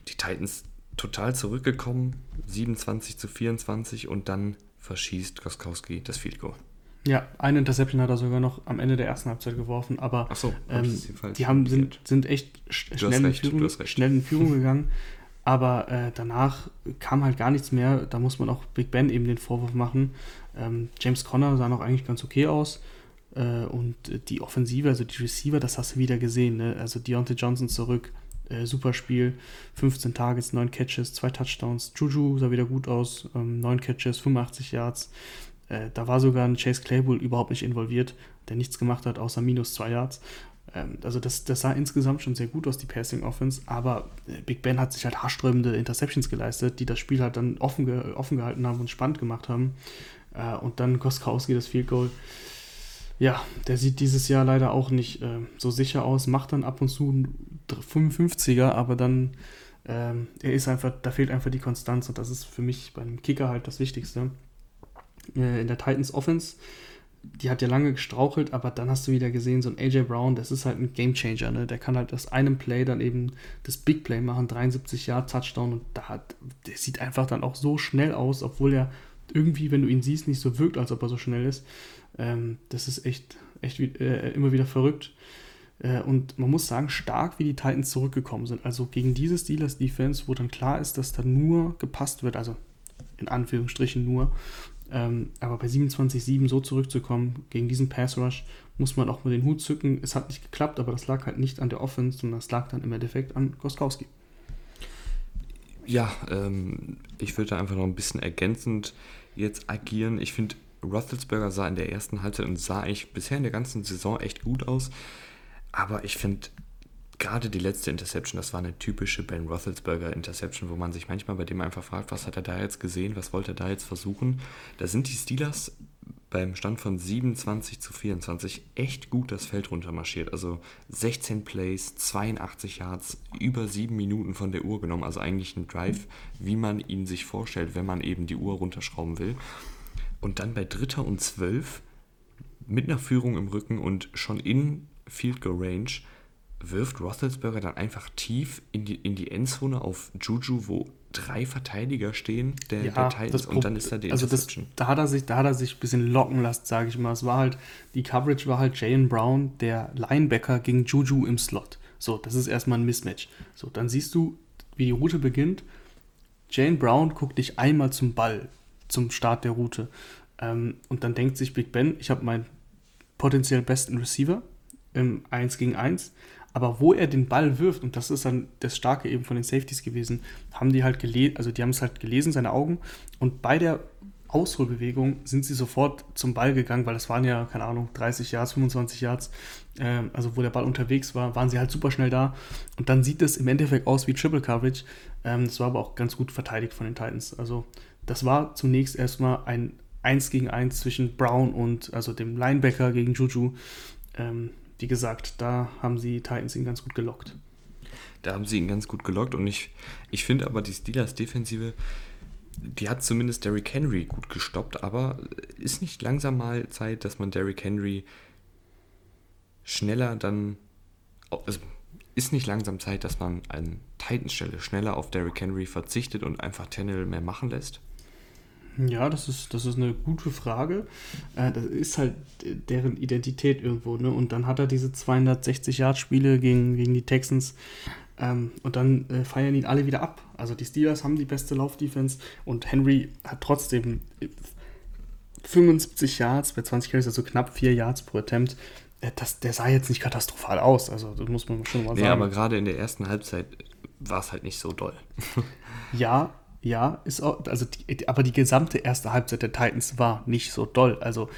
Die Titans total zurückgekommen, 27 zu 24 und dann verschießt Koskowski das Field Goal. Ja, eine Interception hat er sogar noch am Ende der ersten Halbzeit geworfen, aber so, ähm, die haben, sind, sind echt schnell, in Führung, schnell in Führung gegangen. Aber äh, danach kam halt gar nichts mehr. Da muss man auch Big Ben eben den Vorwurf machen. Ähm, James Conner sah noch eigentlich ganz okay aus. Äh, und die Offensive, also die Receiver, das hast du wieder gesehen. Ne? Also Deontay Johnson zurück, äh, super Spiel. 15 Targets, 9 Catches, 2 Touchdowns. Juju sah wieder gut aus, ähm, 9 Catches, 85 Yards. Äh, da war sogar ein Chase Claypool überhaupt nicht involviert, der nichts gemacht hat, außer minus 2 Yards. Ähm, also das, das sah insgesamt schon sehr gut aus, die Passing Offense, aber äh, Big Ben hat sich halt haarsträubende Interceptions geleistet, die das Spiel halt dann offen, ge offen gehalten haben und spannend gemacht haben. Äh, und dann Koskowski das Field Goal ja, der sieht dieses Jahr leider auch nicht äh, so sicher aus, macht dann ab und zu einen 55er, aber dann, ähm, er ist einfach, da fehlt einfach die Konstanz und das ist für mich beim Kicker halt das Wichtigste. Äh, in der Titans Offense, die hat ja lange gestrauchelt, aber dann hast du wieder gesehen, so ein AJ Brown, das ist halt ein Gamechanger, ne? Der kann halt aus einem Play dann eben das Big Play machen, 73 Jahre Touchdown und da hat, der sieht einfach dann auch so schnell aus, obwohl er irgendwie, wenn du ihn siehst, nicht so wirkt, als ob er so schnell ist. Ähm, das ist echt, echt äh, immer wieder verrückt. Äh, und man muss sagen, stark wie die Titans zurückgekommen sind. Also gegen diese Steelers Defense, wo dann klar ist, dass da nur gepasst wird, also in Anführungsstrichen nur. Ähm, aber bei 27-7 so zurückzukommen gegen diesen Pass Rush, muss man auch mal den Hut zücken. Es hat nicht geklappt, aber das lag halt nicht an der Offense, sondern das lag dann im Endeffekt an Goskowski. Ja, ähm, ich würde da einfach noch ein bisschen ergänzend jetzt agieren. Ich finde, Roethlisberger sah in der ersten Halbzeit und sah eigentlich bisher in der ganzen Saison echt gut aus. Aber ich finde, gerade die letzte Interception, das war eine typische Ben Roethlisberger Interception, wo man sich manchmal bei dem einfach fragt, was hat er da jetzt gesehen, was wollte er da jetzt versuchen. Da sind die Steelers beim Stand von 27 zu 24 echt gut das Feld runtermarschiert. Also 16 Plays, 82 Yards, über 7 Minuten von der Uhr genommen. Also eigentlich ein Drive, wie man ihn sich vorstellt, wenn man eben die Uhr runterschrauben will. Und dann bei Dritter und Zwölf mit einer Führung im Rücken und schon in Field Goal Range wirft Roethlisberger dann einfach tief in die, in die Endzone auf Juju, wo drei Verteidiger stehen der, ja, der Titans und dann ist da die also das, da hat er sich da hat er sich ein bisschen locken lassen, sage ich mal. Es war halt die Coverage war halt Jalen Brown, der Linebacker gegen Juju im Slot. So, das ist erstmal ein Mismatch. So, dann siehst du, wie die Route beginnt. Jane Brown guckt dich einmal zum Ball zum Start der Route. Ähm, und dann denkt sich Big Ben, ich habe meinen potenziell besten Receiver im 1 gegen 1. Aber wo er den Ball wirft, und das ist dann das Starke eben von den Safeties gewesen, haben die halt gelesen, also die haben es halt gelesen, seine Augen. Und bei der Ausholbewegung sind sie sofort zum Ball gegangen, weil das waren ja, keine Ahnung, 30 Yards, 25 Yards, äh, also wo der Ball unterwegs war, waren sie halt super schnell da. Und dann sieht es im Endeffekt aus wie Triple Coverage. Ähm, das war aber auch ganz gut verteidigt von den Titans. Also das war zunächst erstmal ein 1 gegen 1 zwischen Brown und also dem Linebacker gegen Juju. Ähm, wie gesagt, da haben sie Titans ihn ganz gut gelockt. Da haben sie ihn ganz gut gelockt und ich, ich finde aber die Steelers Defensive, die hat zumindest Derrick Henry gut gestoppt, aber ist nicht langsam mal Zeit, dass man Derrick Henry schneller dann, also ist nicht langsam Zeit, dass man an Titans Stelle schneller auf Derrick Henry verzichtet und einfach Tennell mehr machen lässt? Ja, das ist, das ist eine gute Frage. Äh, das ist halt deren Identität irgendwo. Ne? Und dann hat er diese 260-Yard-Spiele gegen, gegen die Texans. Ähm, und dann äh, feiern ihn alle wieder ab. Also die Steelers haben die beste Laufdefense und Henry hat trotzdem 75 Yards bei 20 Carries, also knapp 4 Yards pro Attempt. Äh, das, der sah jetzt nicht katastrophal aus. Also das muss man schon mal sagen. Ja, aber gerade in der ersten Halbzeit war es halt nicht so doll. ja, ja, ist auch, also die, aber die gesamte erste Halbzeit der Titans war nicht so doll. Also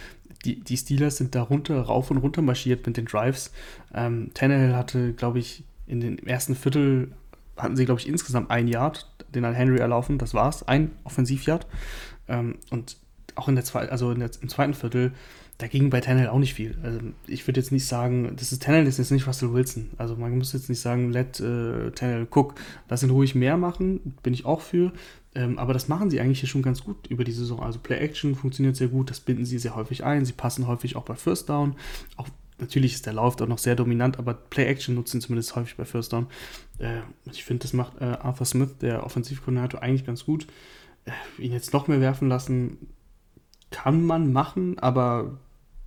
die, die Steelers sind da runter, rauf und runter marschiert mit den Drives. Ähm, Tannehill hatte, glaube ich, in den ersten Viertel hatten sie, glaube ich, insgesamt ein Yard, den hat Henry erlaufen, das war's, ein Offensivyard. Ähm, und auch in der zweiten, also in der, im zweiten Viertel, da ging bei Tannehill auch nicht viel. Also ich würde jetzt nicht sagen, das ist Tannehill ist jetzt nicht Russell Wilson. Also man muss jetzt nicht sagen, let äh, Tannehill cook. Lass ihn ruhig mehr machen, bin ich auch für. Ähm, aber das machen sie eigentlich hier schon ganz gut über die Saison. Also Play-Action funktioniert sehr gut, das binden sie sehr häufig ein. Sie passen häufig auch bei First Down. Auch natürlich ist der Lauf auch noch sehr dominant, aber Play-Action nutzen sie zumindest häufig bei First Down. Äh, ich finde, das macht äh, Arthur Smith, der Offensivkoordinator, eigentlich ganz gut. Äh, ihn jetzt noch mehr werfen lassen, kann man machen, aber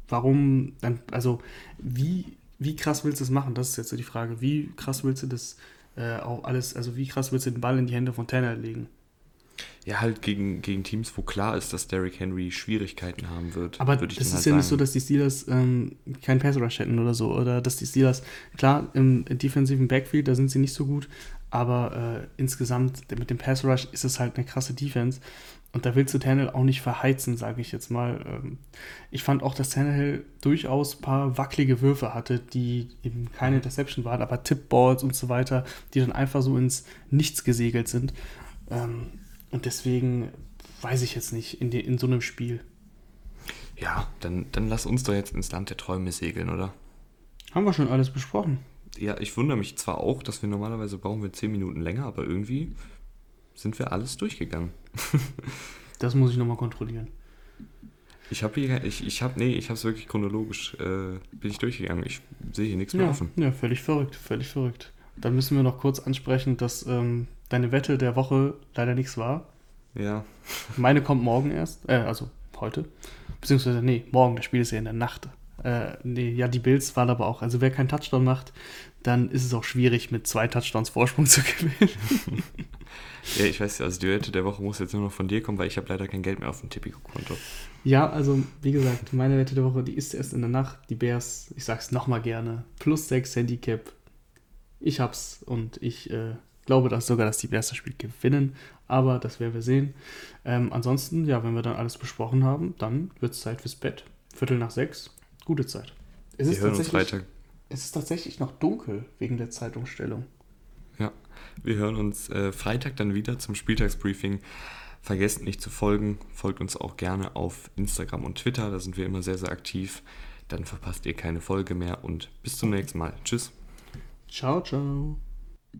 warum dann, also wie, wie krass willst du das machen? Das ist jetzt so die Frage. Wie krass willst du das äh, auch alles, also wie krass willst du den Ball in die Hände von Tanner legen? Ja, halt gegen, gegen Teams, wo klar ist, dass Derrick Henry Schwierigkeiten haben wird. Aber das ist halt ja nicht so, dass die Steelers ähm, keinen Pass Rush hätten oder so. Oder dass die Steelers, klar, im defensiven Backfield, da sind sie nicht so gut. Aber äh, insgesamt mit dem Pass Rush ist es halt eine krasse Defense. Und da willst du Tannehill auch nicht verheizen, sage ich jetzt mal. Ähm, ich fand auch, dass Tannehill durchaus ein paar wackelige Würfe hatte, die eben keine Interception waren, aber Tipballs und so weiter, die dann einfach so ins Nichts gesegelt sind. Ähm, und deswegen weiß ich jetzt nicht in, die, in so einem Spiel. Ja, dann, dann lass uns doch jetzt ins Land der Träume segeln, oder? Haben wir schon alles besprochen. Ja, ich wundere mich zwar auch, dass wir normalerweise brauchen wir 10 Minuten länger, aber irgendwie sind wir alles durchgegangen. das muss ich nochmal kontrollieren. Ich habe hier, ich, ich habe, nee, ich habe es wirklich chronologisch, äh, bin ich durchgegangen. Ich sehe hier nichts mehr ja, offen. Ja, völlig verrückt, völlig verrückt. Dann müssen wir noch kurz ansprechen, dass ähm, deine Wette der Woche leider nichts war. Ja. Meine kommt morgen erst, äh, also heute. Beziehungsweise, nee, morgen, das Spiel ist ja in der Nacht. Äh, nee, ja, die Bills waren aber auch. Also, wer keinen Touchdown macht, dann ist es auch schwierig, mit zwei Touchdowns Vorsprung zu gewinnen. ja, ich weiß, also die Wette der Woche muss jetzt nur noch von dir kommen, weil ich habe leider kein Geld mehr auf dem Tipico-Konto. Ja, also wie gesagt, meine Wette der Woche, die ist erst in der Nacht. Die Bears, ich sag's nochmal gerne, plus 6 Handicap. Ich hab's und ich äh, glaube dass sogar, dass die Bears das Spiel gewinnen, aber das werden wir sehen. Ähm, ansonsten, ja, wenn wir dann alles besprochen haben, dann wird es Zeit fürs Bett. Viertel nach sechs, gute Zeit. Es wir ist hören uns Freitag. Es ist tatsächlich noch dunkel wegen der Zeitumstellung. Wir hören uns äh, Freitag dann wieder zum Spieltagsbriefing. Vergesst nicht zu folgen. Folgt uns auch gerne auf Instagram und Twitter. Da sind wir immer sehr, sehr aktiv. Dann verpasst ihr keine Folge mehr und bis zum nächsten Mal. Tschüss. Ciao, ciao.